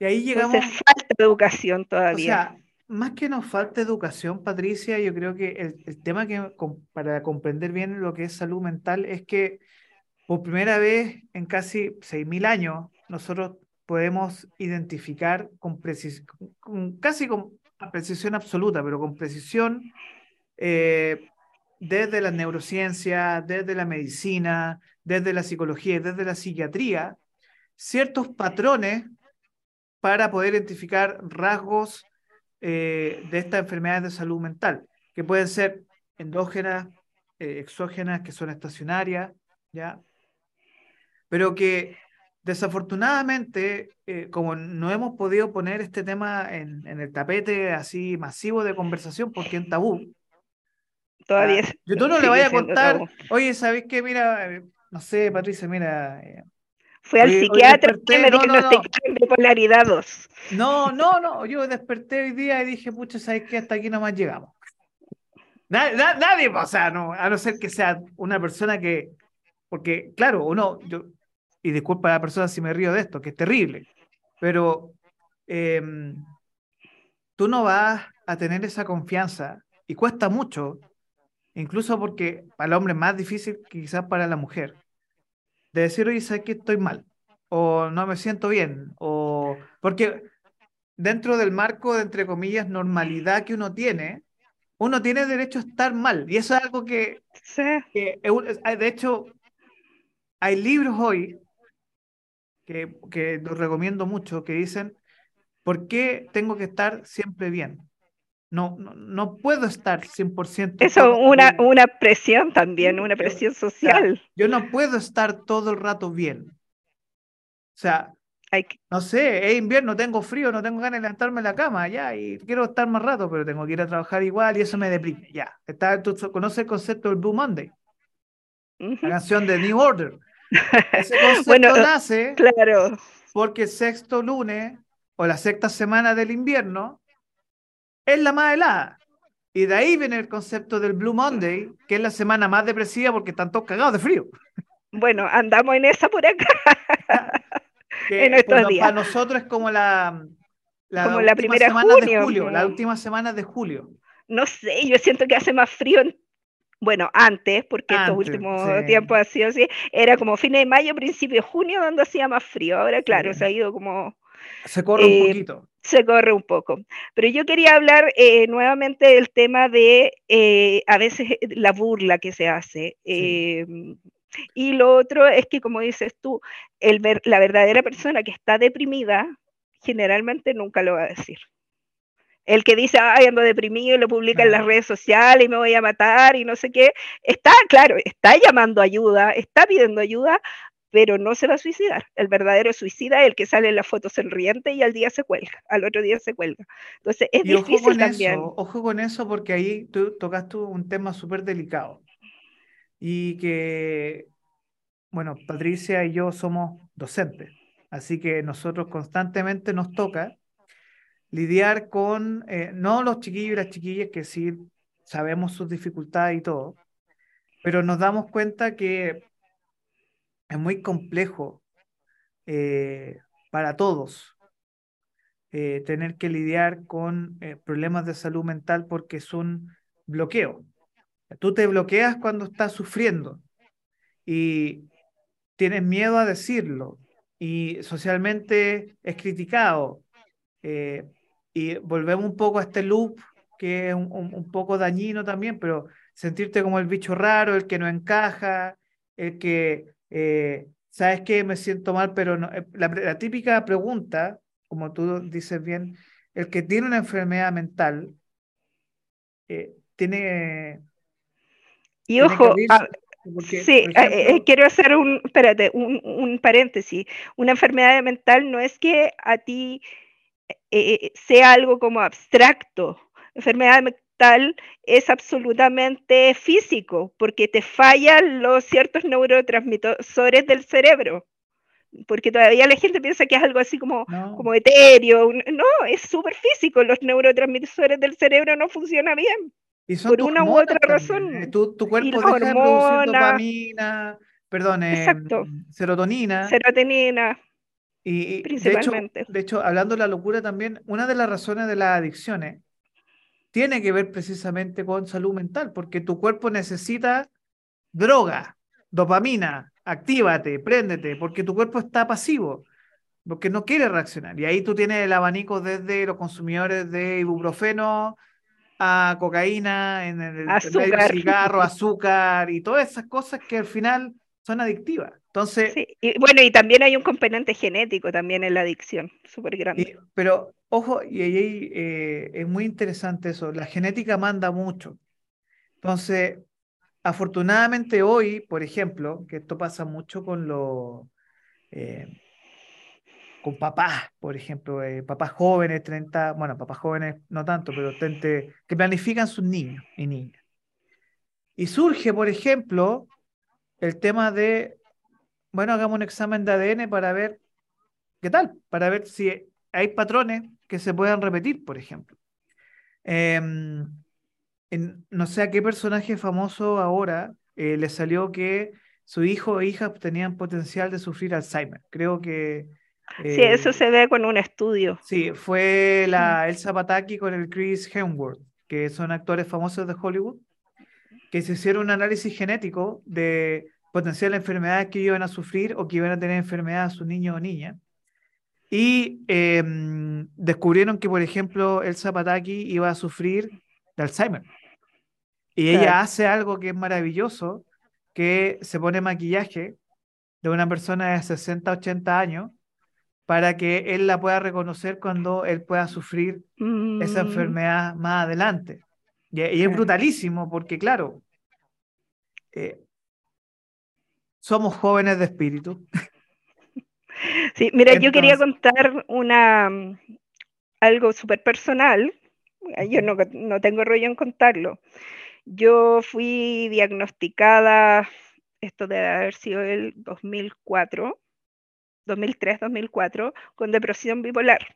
Y ahí llegamos...
Entonces, falta educación todavía.
O sea, más que nos falta educación, Patricia, yo creo que el, tema que para comprender bien lo que es salud mental es que por primera vez en casi 6.000 años nosotros podemos identificar con, precisión, casi con precisión absoluta, pero con precisión eh, desde la neurociencia, desde la medicina, desde la psicología y desde la psiquiatría, ciertos patrones para poder identificar rasgos eh, de estas enfermedades de salud mental, que pueden ser endógenas, eh, exógenas, que son estacionarias, ¿ya? Pero que desafortunadamente, eh, como no hemos podido poner este tema en, en, el tapete así masivo de conversación porque es tabú,
Todavía.
Ah, yo tú no le vaya a contar, oye, ¿sabes qué? Mira, eh, no sé, Patricia, mira. Eh,
Fui al psiquiatra que me no, no, bipolaridad 2.
No, no, no, yo desperté hoy día y dije, pucha, ¿sabes qué? Hasta aquí nomás llegamos. Nadie, o sea, no, a no ser que sea una persona que, porque claro, uno, yo, y disculpa a la persona si me río de esto, que es terrible, pero em, tú no vas a tener esa confianza y cuesta mucho incluso porque para el hombre es más difícil que quizás para la mujer, de decir, oye, ¿sabes que estoy mal? O no me siento bien, o porque dentro del marco de, entre comillas, normalidad que uno tiene, uno tiene derecho a estar mal. Y eso es algo que, de hecho, hay libros hoy que, que los recomiendo mucho que dicen ¿Por qué tengo que estar siempre bien? No, no, no puedo estar 100%.
Eso, una, una presión también, una presión social.
yo no puedo estar todo el rato bien. O sea, no sé, es invierno, tengo frío, no tengo ganas de levantarme en la cama, ya, y quiero estar más rato, pero tengo que ir a trabajar igual y eso me deprime, ya. Está, ¿Tú conoces el concepto del Blue Monday? La canción de New Order. Ese concepto nace
claro.
porque el sexto lunes o la sexta semana del invierno es la más helada. Y de ahí viene el concepto del Blue Monday, que es la semana más depresiva porque están todos cagados de frío.
Bueno, andamos en esa por acá. en estos días.
Para nosotros es como la,
la, como la primera semana
de julio, la última semana de julio.
No sé, yo siento que hace más frío bueno, antes, porque estos últimos tiempos ha sido así, era como fines de mayo, principio de junio, donde hacía más frío. Ahora, claro, se ha ido como
se corre un eh, poquito.
Se corre un poco. Pero yo quería hablar eh, nuevamente del tema de eh, a veces la burla que se hace. y lo otro es que, como dices tú, el ver, la verdadera persona que está deprimida generalmente nunca lo va a decir. El que dice, ay, ando deprimido y lo publica en las redes sociales y me voy a matar y no sé qué, está, claro, está llamando ayuda, está pidiendo ayuda, pero no se va a suicidar. El verdadero suicida es el que sale en la foto sonriente y al día se cuelga, al otro día se cuelga. Entonces es difícil ojo con también.
Eso, ojo con eso porque ahí tú tocaste un tema súper delicado y que, bueno, Patricia y yo somos docentes, así que nosotros constantemente nos toca lidiar con, eh, no los chiquillos y las chiquillas que sí sabemos sus dificultades y todo, pero nos damos cuenta que es muy complejo eh, para todos eh, tener que lidiar con eh, problemas de salud mental porque es un bloqueo. Tú te bloqueas cuando estás sufriendo y tienes miedo a decirlo y socialmente es criticado. y volvemos un poco a este loop que es un, un, poco dañino también, pero sentirte como el bicho raro, el que no encaja, el que eh, ¿sabes qué? Me siento mal, pero no. Eh, la, típica pregunta, como tú dices bien, el que tiene una enfermedad mental eh, tiene...
Y ojo, sí, quiero hacer un, espérate, un, un, paréntesis. Una enfermedad mental no es que a ti sea algo como abstracto. Enfermedad es absolutamente físico, porque te fallan los ciertos neurotransmisores del cerebro. Porque todavía la gente piensa que es algo así como, como etéreo. No, es súper físico. Los neurotransmisores del cerebro no funcionan bien. por una u otra razón.
¿eh? Tu, tu cuerpo deja de producir dopamina, perdón, eh, serotonina.
Serotonina.
Y, principalmente. de hecho, hablando de la locura también, una de las razones de las adicciones tiene que ver precisamente con salud mental, porque tu cuerpo necesita droga, dopamina, actívate, préndete, porque tu cuerpo está pasivo, porque no quiere reaccionar. Y ahí tú tienes el abanico desde los consumidores de ibuprofeno a cocaína, en el,
azúcar.
cigarro, azúcar y todas esas cosas que al final son adictivas. Entonces,
y bueno, y también hay un componente genético también en la adicción, súper grande.
pero ojo, y ahí eh, es muy interesante eso, la genética manda mucho. Entonces, afortunadamente hoy, por ejemplo, que esto pasa mucho con los... Eh, con papás, por ejemplo, eh, papás jóvenes, 30, bueno, papás jóvenes no tanto, pero 30, que planifican sus niños y niñas. Y surge, por ejemplo, el tema de bueno, hagamos un examen de ADN para ver qué tal, para ver si hay patrones que se puedan repetir, por ejemplo. Em, no sé a qué personaje famoso ahora eh, le salió que su hijo o hija tenían potencial de sufrir Alzheimer. Creo que...
sí, eso eh, se ve con un estudio.
Sí, fue la Elsa Pataki con el Chris Hemsworth, que son actores famosos de Hollywood, que se hicieron un análisis genético de potencial enfermedades que iban a sufrir o que iban a tener enfermedades a sus niños o niñas. Y em, descubrieron que, por ejemplo, el Zapataki iba a sufrir de Alzheimer. Y ella hace algo que es maravilloso, que se pone maquillaje de una persona de 60, 80 años para que él la pueda reconocer cuando él pueda sufrir esa
Mm,
enfermedad más adelante. Y, y es
claro.
brutalísimo porque, claro, eh, somos jóvenes de espíritu.
Sí, mira, yo quería contar una mm, algo súper personal. Yo no, no tengo rollo en contarlo. Yo fui diagnosticada, esto debe haber sido el 2004, 2003, 2004, con depresión bipolar.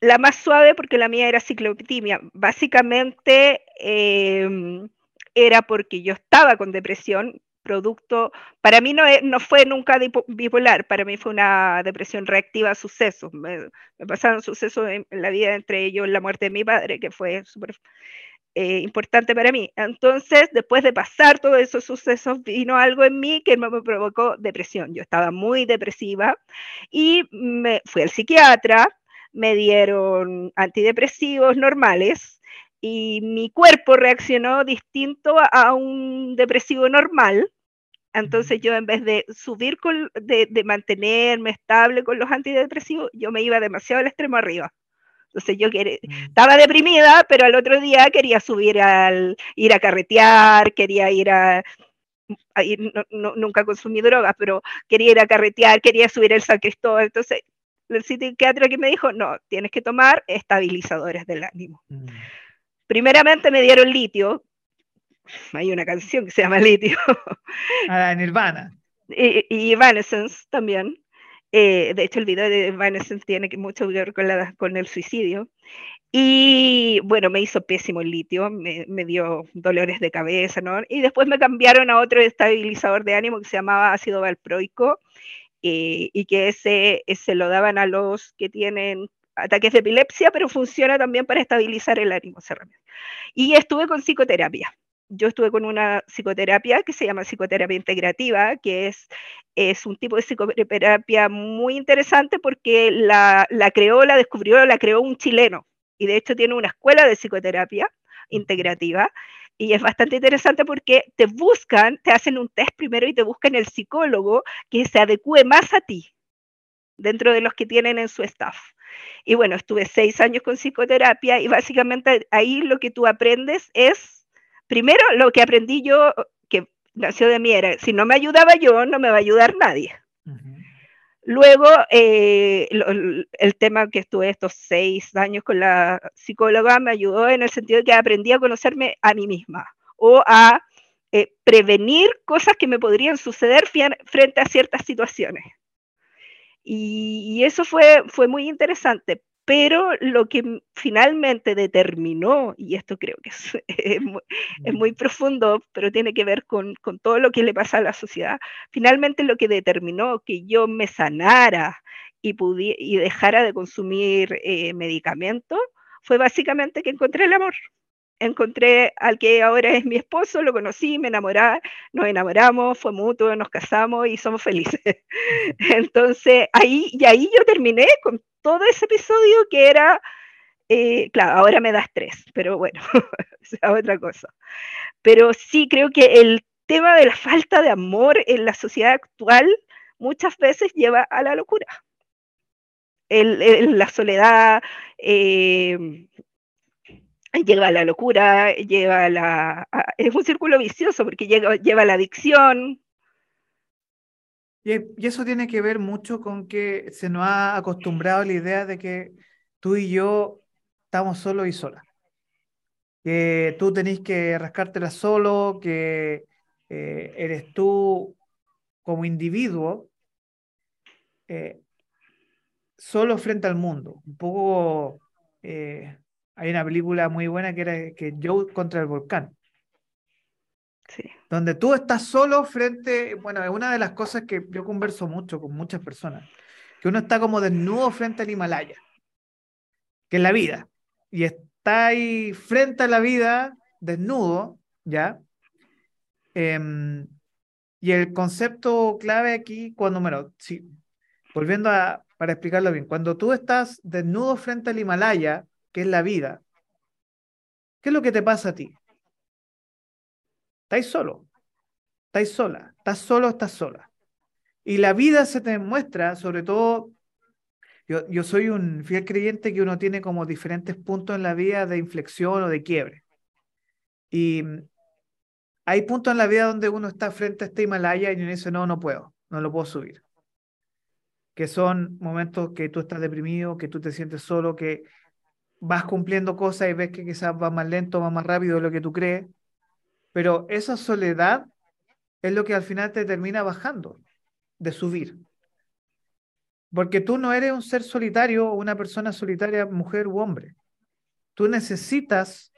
La más suave porque la mía era ciclotimia. Básicamente em, era porque yo estaba con depresión, producto, para mí no, no fue nunca bipolar, para mí fue una depresión reactiva a sucesos. Me, me pasaron sucesos en, en la vida, entre ellos la muerte de mi padre, que fue súper eh, importante para mí. Entonces, después de pasar todos esos sucesos, vino algo en mí que me provocó depresión. Yo estaba muy depresiva y me fui al psiquiatra, me dieron antidepresivos normales y mi cuerpo reaccionó distinto a un depresivo normal. Entonces yo en vez de subir, con, de, de mantenerme estable con los antidepresivos, yo me iba demasiado al extremo arriba. Entonces yo quería,
Mm.
estaba deprimida, pero al otro día quería subir al, ir a carretear, quería ir a, a ir, no, no, nunca consumí drogas, pero quería ir a carretear, quería subir el San Cristóbal. Entonces el psiquiatra que me dijo, no, tienes que tomar estabilizadores del ánimo.
Mm.
Primeramente me dieron litio, hay una canción que se llama Litio,
Ah, Nirvana.
y, y Evanescence también. Eh, de hecho, el video de Evanescence tiene mucho que ver con, la, con el suicidio. Y bueno, me hizo pésimo el litio, me, me, dio dolores de cabeza, ¿no? Y después me cambiaron a otro estabilizador de ánimo que se llamaba ácido valproico eh, y que ese, ese lo daban a los que tienen ataques de epilepsia, pero funciona también para estabilizar el ánimo. Y estuve con psicoterapia yo estuve con una psicoterapia que se llama psicoterapia integrativa, que es, es un tipo de psicoterapia muy interesante porque la, la, creó, la descubrió, la creó un chileno. Y de hecho tiene una escuela de psicoterapia integrativa. Y es bastante interesante porque te buscan, te hacen un test primero y te buscan el psicólogo que se adecue más a ti dentro de los que tienen en su staff. Y bueno, estuve seis años con psicoterapia y básicamente ahí lo que tú aprendes es primero lo que aprendí yo, que nació de mí, era, si no me ayudaba yo, no me va a ayudar nadie. Uh -huh. Luego, eh, lo, el tema que estuve estos seis años con la psicóloga me ayudó en el sentido de que aprendí a conocerme a mí misma o a eh, prevenir cosas que me podrían suceder frente a ciertas situaciones. Y, y eso fue, fue muy interesante, pero lo que finalmente determinó, y esto creo que es, es, muy, es, muy, profundo, pero tiene que ver con, con, todo lo que le pasa a la sociedad, finalmente lo que determinó que yo me sanara y, y dejara de consumir eh, medicamentos fue básicamente que encontré el amor. Encontré al que ahora es mi esposo, lo conocí, me enamoré, nos enamoramos, fue mutuo, nos casamos y somos felices. Entonces, ahí, y ahí yo terminé con todo ese episodio que era, eh, claro, ahora me da estrés, pero bueno, es otra cosa. Pero sí creo que el tema de la falta de amor en la sociedad actual muchas veces lleva a la locura. El, el, la soledad eh, lleva la locura, lleva la... Es un círculo vicioso porque lleva, lleva la adicción,
y, eso tiene que ver mucho con que se nos ha acostumbrado la idea de que tú y yo estamos solos y solas. Que tú tenés que rascártela solo, que eh, eres tú como individuo eh, solo frente al mundo. Un poco, eh, hay una película muy buena que era que Joe contra el volcán.
Sí.
Donde tú estás solo frente, bueno, es una de las cosas que yo converso mucho con muchas personas, que uno está como desnudo frente al Himalaya, que es la vida, y está ahí frente a la vida, desnudo, ¿ya? Eh, y el concepto clave aquí, cuando, bueno, sí, volviendo a, para explicarlo bien, cuando tú estás desnudo frente al Himalaya, que es la vida, ¿qué es lo que te pasa a ti? estáis solo, estáis sola, estás solo, estás sola. Y la vida se te demuestra, sobre todo, yo, yo soy un fiel creyente que uno tiene como diferentes puntos en la vida de inflexión o de quiebre. Y hay puntos en la vida donde uno está frente a este Himalaya y uno dice, no, no puedo, no lo puedo subir. Que son momentos que tú estás deprimido, que tú te sientes solo, que vas cumpliendo cosas y ves que quizás va más lento, va más rápido de lo que tú crees. Pero esa soledad es lo que al final te termina bajando, de subir. Porque tú no eres un ser solitario o una persona solitaria, mujer u hombre. Tú necesitas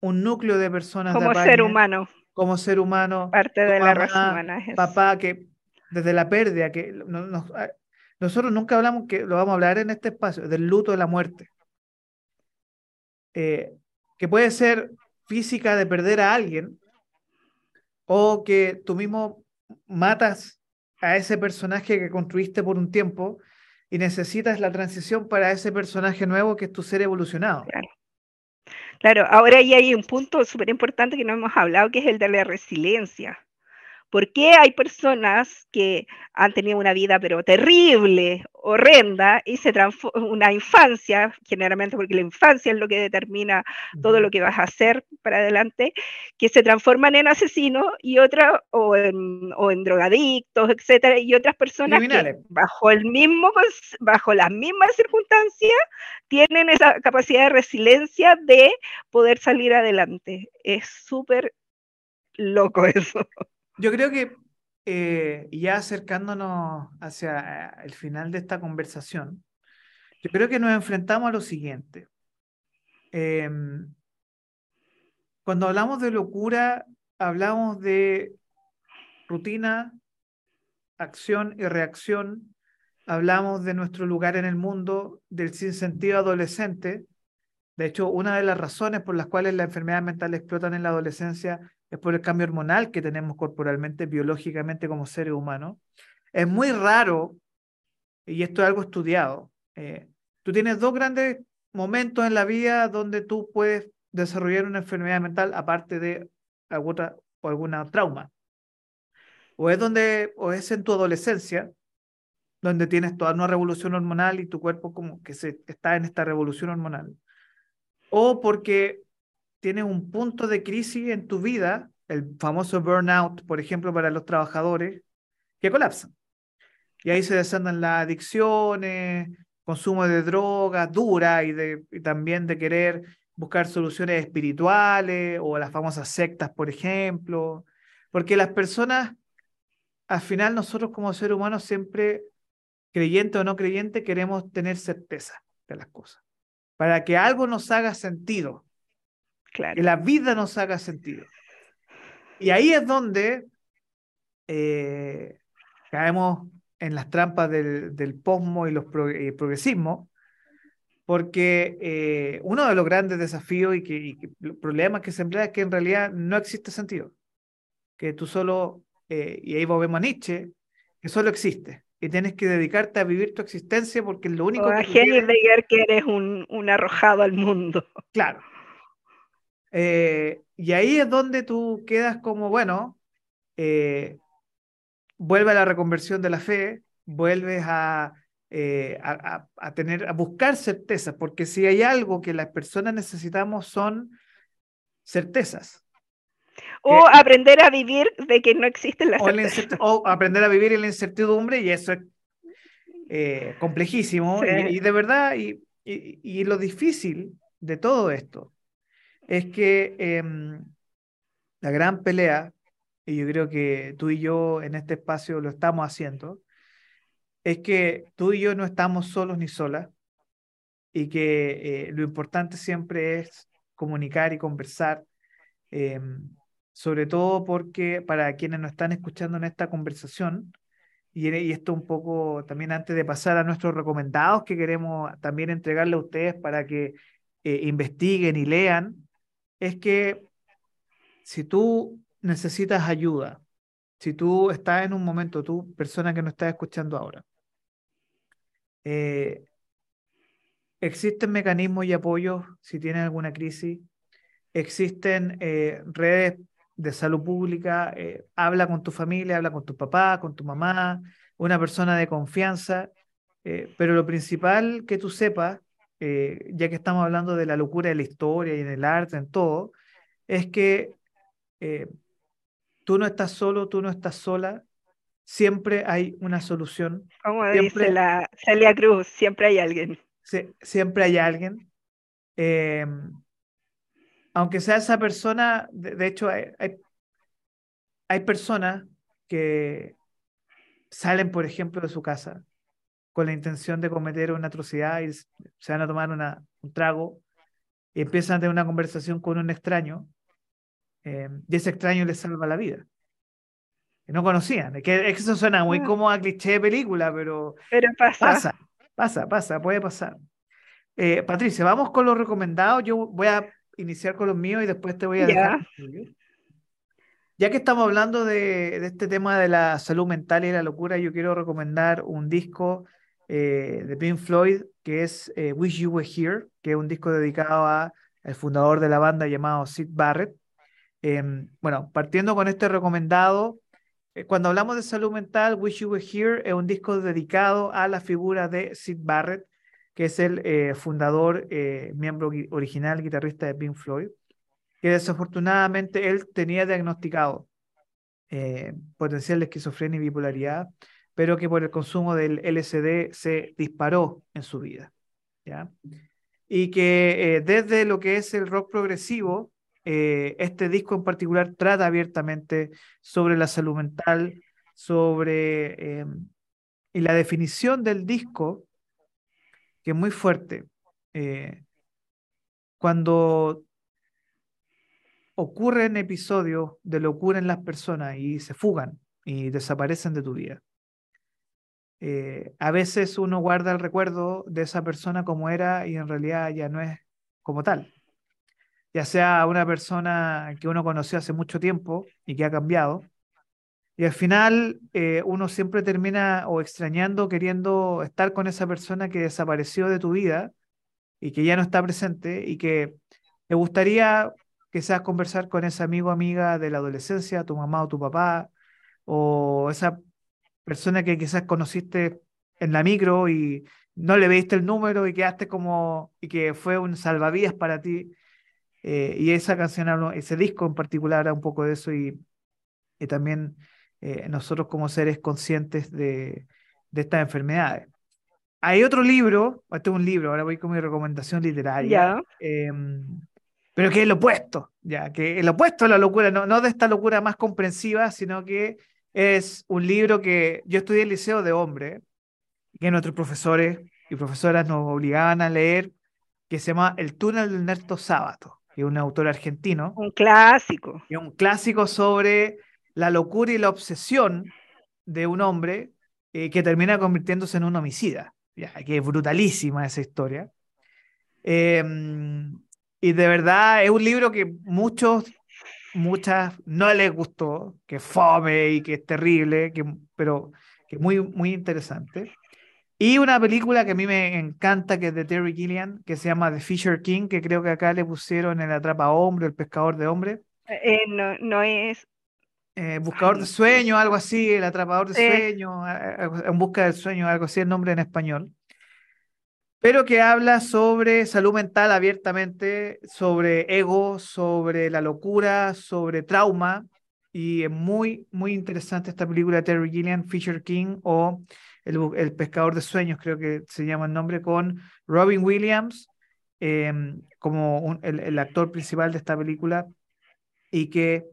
un núcleo de personas.
Como ser humano.
Como ser humano.
Parte de la raza humana.
Papá, que desde la pérdida, que ah, nosotros nunca hablamos, que lo vamos a hablar en este espacio, del luto de la muerte. Eh, que puede ser física de perder a alguien, o que tú mismo matas a ese personaje que construiste por un tiempo y necesitas la transición para ese personaje nuevo que es tu ser evolucionado.
Claro. Claro, ahora ahí hay un punto súper importante que no hemos hablado, que es el de la resiliencia. ¿Por qué hay personas que han tenido una vida pero terrible, horrenda, y se una infancia, generalmente porque la infancia es lo que determina todo lo que vas a hacer para adelante, que se transforman en asesinos y otras, o en, o en drogadictos, etcétera, y otras personas que bajo el mismo, bajo las mismas circunstancias tienen esa capacidad de resiliencia de poder salir adelante. Es súper loco eso.
Yo creo que eh, ya acercándonos hacia el final de esta conversación, yo creo que nos enfrentamos a lo siguiente. Em, cuando hablamos de locura, hablamos de rutina, acción y reacción, hablamos de nuestro lugar en el mundo, del sinsentido adolescente. De hecho, una de las razones por las cuales las enfermedades mentales explotan en la adolescencia es por el cambio hormonal que tenemos corporalmente, biológicamente como seres humanos. Es muy raro, y esto es algo estudiado, eh, tú tienes dos grandes momentos en la vida donde tú puedes desarrollar una enfermedad mental aparte de alguna, o alguna trauma. O es, donde, o es en tu adolescencia, donde tienes toda una revolución hormonal y tu cuerpo como que se, está en esta revolución hormonal. O porque tienes un punto de crisis en tu vida, el famoso burnout, por ejemplo, para los trabajadores, que colapsan. Y ahí se descenden las adicciones, consumo de drogas dura y, de, también de querer buscar soluciones espirituales o las famosas sectas, por ejemplo. Porque las personas, al final nosotros como seres humanos siempre, creyente o no creyente, queremos tener certeza de las cosas. Para que algo nos haga sentido. Que la vida nos haga sentido. Y ahí es donde eh, caemos en las trampas del, del posmo y los eh, progresismos, porque eh, uno de los grandes desafíos y, que, problemas que se emplea es que en realidad no existe sentido, que tú solo, y ahí volvemos a Nietzsche, que solo existe. Y tienes que dedicarte a vivir tu existencia porque es lo único
o a que... que eres un, un arrojado al mundo.
Claro, eh, y ahí es donde tú quedas como, bueno, eh, vuelve a la reconversión de la fe, vuelves a, eh, a, a, tener, a buscar certezas, porque si hay algo que las personas necesitamos son certezas.
O aprender a vivir de que no existen las
certezas. O aprender a vivir en la incertidumbre, y eso es complejísimo. Y, de verdad, y, y lo difícil de todo esto es que em, la gran pelea, y yo creo que tú y yo en este espacio lo estamos haciendo, es que tú y yo no estamos solos ni solas y que eh, lo importante siempre es comunicar y conversar, em, sobre todo porque para quienes nos están escuchando en esta conversación, y, esto un poco también antes de pasar a nuestros recomendados que queremos también entregarle a ustedes para que eh, investiguen y lean, es que si tú necesitas ayuda, si tú estás en un momento, tú, persona que nos está escuchando ahora, eh, existen mecanismos y apoyos si tienes alguna crisis, existen eh, redes de salud pública, eh, habla con tu familia, habla con tu papá, con tu mamá, una persona de confianza, pero lo principal que tú sepas, eh, ya que estamos hablando de la locura de la historia y en el arte, en todo, es que tú no estás solo, tú no estás sola, siempre hay una solución.
Como dice la Celia Cruz, siempre hay alguien.
siempre hay alguien. Em, aunque sea esa persona, de, hecho hay, hay, personas que salen, por ejemplo, de su casa con la intención de cometer una atrocidad y se van a tomar una, un trago y empiezan a tener una conversación con un extraño eh, y ese extraño les salva la vida. Que no conocían. Que, eso suena muy ah. como a cliché de película, pero,
pero pasa.
pasa, pasa, pasa, puede pasar. Eh, Patricia, vamos con los recomendados. Yo voy a iniciar con los míos y después te voy a dejar. Ya que estamos hablando de, este tema de la salud mental y la locura, yo quiero recomendar un disco eh, de Pink Floyd que es eh, Wish You Were Here, que es un disco dedicado a el fundador de la banda llamado Sid Barrett. Em, bueno, partiendo con este recomendado, eh, cuando hablamos de salud mental, Wish You Were Here es un disco dedicado a la figura de Sid Barrett, que es el fundador, miembro original, guitarrista de Pink Floyd, que desafortunadamente él tenía diagnosticado potencial de esquizofrenia y bipolaridad, pero que por el consumo del LSD se disparó en su vida. ¿ya? Y que desde lo que es el rock progresivo, este disco en particular trata abiertamente sobre la salud mental, sobre y la definición del disco que es muy fuerte. Eh, cuando ocurren episodios de locura en las personas y se fugan y desaparecen de tu vida. Eh, a veces uno guarda el recuerdo de esa persona como era y en realidad ya no es como tal. Ya sea una persona que uno conoció hace mucho tiempo y que ha cambiado, y al final eh, uno siempre termina o extrañando, queriendo estar con esa persona que desapareció de tu vida y que ya no está presente y que te gustaría que seas conversar con ese amigo o amiga de la adolescencia, tu mamá o tu papá, o esa persona que quizás conociste en la micro y no le veiste el número y quedaste como, y que fue un salvavidas para ti. Eh, y esa canción, ese disco en particular, era un poco de eso y, y también eh, nosotros como seres conscientes de, de, estas enfermedades. Hay otro libro, este es un libro, ahora voy con mi recomendación literaria, em, pero que es el opuesto, ya, que el opuesto a la locura, no, no de esta locura más comprensiva, sino que es un libro que yo estudié en el Liceo de Hombre, que nuestros profesores y profesoras nos obligaban a leer, que se llama El túnel del Nerto Sábato, que es un autor argentino.
Un clásico.
Y un clásico sobre la locura y la obsesión de un hombre eh, que termina convirtiéndose en un homicida. Ya, que es brutalísima esa historia. Em, y de verdad es un libro que muchos, muchas no les gustó, que fome y que es terrible, que, pero que es muy, muy interesante. Y una película que a mí me encanta, que es de Terry Gilliam, que se llama The Fisher King, que creo que acá le pusieron el atrapa hombre, el pescador de hombre.
Eh, no, no es,
eh, buscador de sueños, algo así, el atrapador de sueños, en busca del sueño, algo así el nombre en español. Pero que habla sobre salud mental abiertamente, sobre ego, sobre la locura, sobre trauma. Y es muy, muy interesante esta película de Terry Gilliam, Fisher King o el, Pescador de Sueños, creo que se llama el nombre, con Robin Williams em, como el, el actor principal de esta película. Y que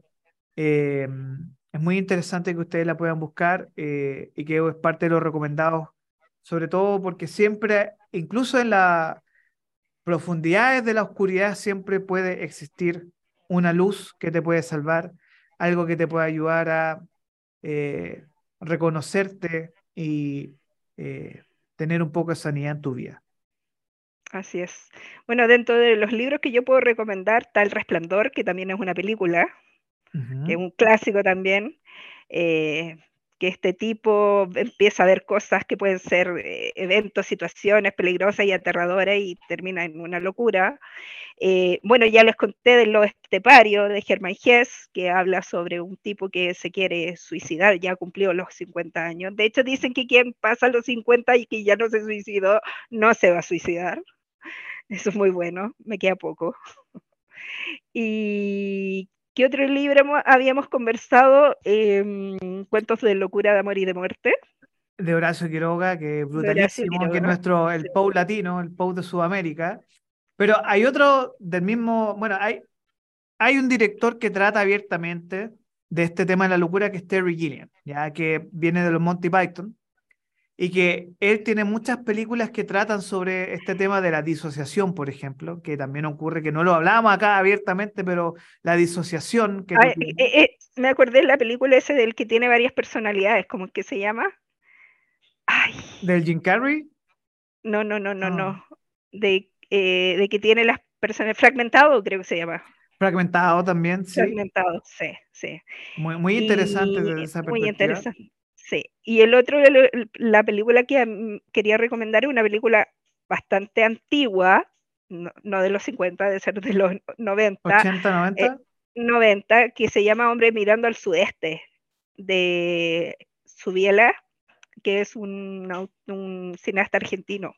eh, es muy interesante que ustedes la puedan buscar eh, y que es parte de los recomendados, sobre todo porque siempre, incluso en las profundidades de la oscuridad, siempre puede existir una luz que te puede salvar, algo que te puede ayudar a eh, reconocerte y tener un poco de sanidad en tu vida.
Así es. Bueno, dentro de los libros que yo puedo recomendar está El Resplandor, que también es una película, que es un clásico también. Eh, que este tipo empieza a ver cosas que pueden ser eh, eventos, situaciones peligrosas y aterradoras y termina en una locura. Eh, bueno, ya les conté de lo estepario de Germán Hess, que habla sobre un tipo que se quiere suicidar, ya cumplió los 50 años. De hecho, dicen que quien pasa los 50 y que ya no se suicidó, no se va a suicidar. Eso es muy bueno, me queda poco. ¿Y qué otro libro habíamos conversado? Em, Cuentos de locura, de amor y de muerte.
De Horacio Quiroga, que es brutalísimo, que es nuestro, el Pou latino, el Pou de Sudamérica. Pero hay otro del mismo, bueno, hay, hay un director que trata abiertamente de este tema de la locura, que es Terry Gilliam, ya que viene de los Monty Python, y que él tiene muchas películas que tratan sobre este tema de la disociación, por ejemplo, que también ocurre, que no lo hablábamos acá abiertamente, pero la disociación... Que
eh, eh, me acordé de la película ese del que tiene varias personalidades, ¿cómo es que se llama?
Ay. ¿Del Jim Carrey?
No, no, no, no, no. De, eh, de que tiene las personas... Fragmentado, creo que se llama.
Fragmentado también, sí.
Fragmentado, sí, sí.
Muy, muy interesante desde esa. Muy interesante.
Sí, y el otro, la película que quería recomendar es una película bastante antigua, no, de los 50, de ser de los 90.
80, 90.
90, que se llama Hombre mirando al sudeste, de Subiela, que es un, un cineasta argentino.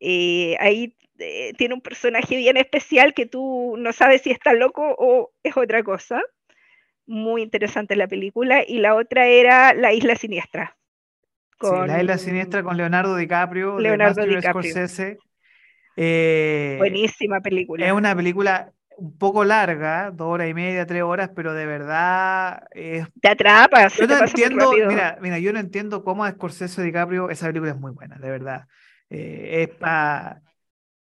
Eh, ahí eh, tiene un personaje bien especial que tú no sabes si está loco o es otra cosa muy interesante la película, y la otra era La Isla Siniestra.
Con... la Isla Siniestra con Leonardo DiCaprio, Leonardo DiCaprio.
Eh, Buenísima película.
Es una película un poco larga, dos horas y media, tres horas, pero de verdad
te atrapas.
Yo no entiendo, mira, mira, yo no entiendo cómo a Scorsese DiCaprio esa película es muy buena, de verdad. Eh, es para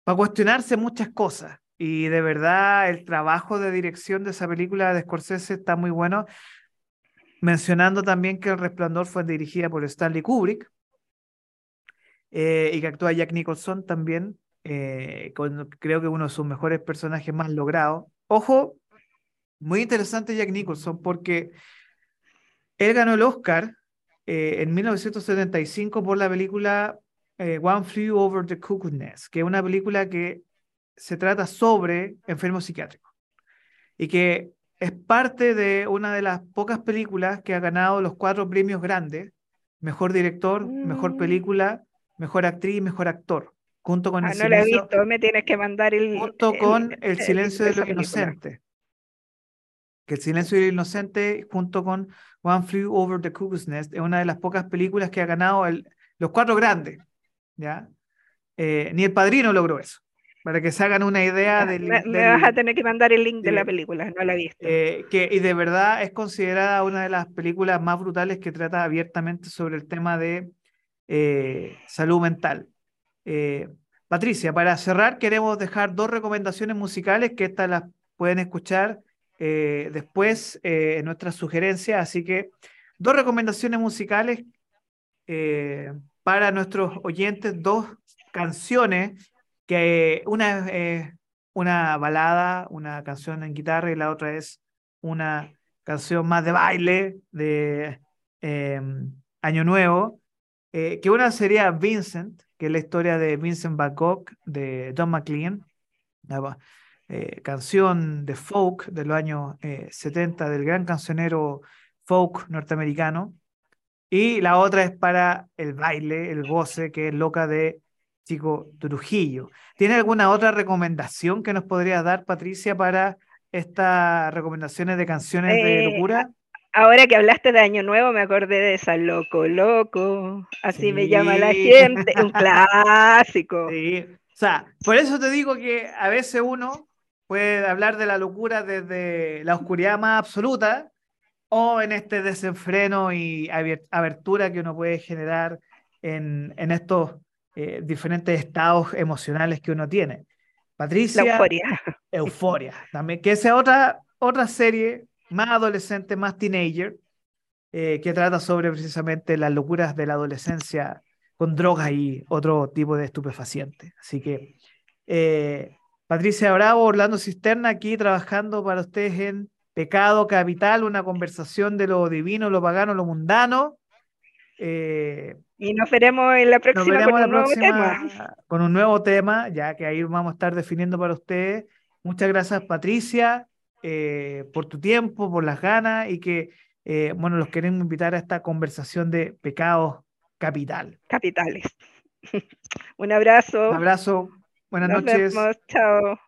cuestionarse muchas cosas. Y de verdad, el trabajo de dirección de esa película de Scorsese está muy bueno. Mencionando también que El Resplandor fue dirigida por Stanley Kubrick eh, y que actúa Jack Nicholson también, eh, con, creo que uno de sus mejores personajes más logrados. Ojo, muy interesante Jack Nicholson porque él ganó el Oscar eh, en 1975 por la película One Flew Over the Cuckoo's Nest, que es una película que se trata sobre enfermos psiquiátricos y que es parte de una de las pocas películas que ha ganado los cuatro premios grandes, mejor director, mejor mm. película, mejor actriz mejor actor, junto con
ah, el no silencio, he visto, me tienes que mandar el
junto con El silencio de los inocentes. Que El silencio de los inocentes junto con One Flew Over the Cuckoo's Nest es una de las pocas películas que ha ganado el, los cuatro grandes, ¿ya? Eh, ni El Padrino logró eso para que se hagan una idea del,
me, vas a tener que mandar el link de, la película, no la he visto.
Eh, que, y de verdad es considerada una de las películas más brutales que trata abiertamente sobre el tema de eh, salud mental. Eh, Patricia, para cerrar, queremos dejar dos recomendaciones musicales que estas las pueden escuchar después en nuestras sugerencias. Así que dos recomendaciones musicales para nuestros oyentes, dos canciones que una es una balada, una canción en guitarra y la otra es una canción más de baile de em, Año Nuevo, eh, que una sería Vincent, que es la historia de Vincent Van Gogh de Don McLean, eh, canción de folk de los años 70 eh, del gran cancionero folk norteamericano, y la otra es para el baile, el goce, que es loca de Chico Trujillo. ¿Tiene alguna otra recomendación que nos podría dar, Patricia, para estas recomendaciones de canciones de eh, locura?
Ahora que hablaste de Año Nuevo, me acordé de esa Loco Loco, así me llama la gente, un clásico.
Sí, o sea, por eso te digo que a veces uno puede hablar de la locura desde la oscuridad más absoluta o en este desenfreno y abertura que uno puede generar en, en estos eh, diferentes estados emocionales que uno tiene. Patricia.
euforia.
Euforia. También, que esa otra, otra serie más adolescente, más teenager, eh, que trata sobre precisamente las locuras de la adolescencia con drogas y otro tipo de estupefacientes. Así que, eh, Patricia Bravo, Orlando Cisterna, aquí trabajando para ustedes en Pecado Capital, una conversación de lo divino, lo pagano, lo mundano. Eh,
y nos veremos en la próxima, con, un nuevo tema.
con un nuevo tema, ya que ahí vamos a estar definiendo para ustedes. Muchas gracias, Patricia, eh, por tu tiempo, por las ganas y que, eh, bueno, los queremos invitar a esta conversación de pecados capital.
Capitales. un abrazo.
Un abrazo. Buenas
Nos
noches.
Vemos. Chao.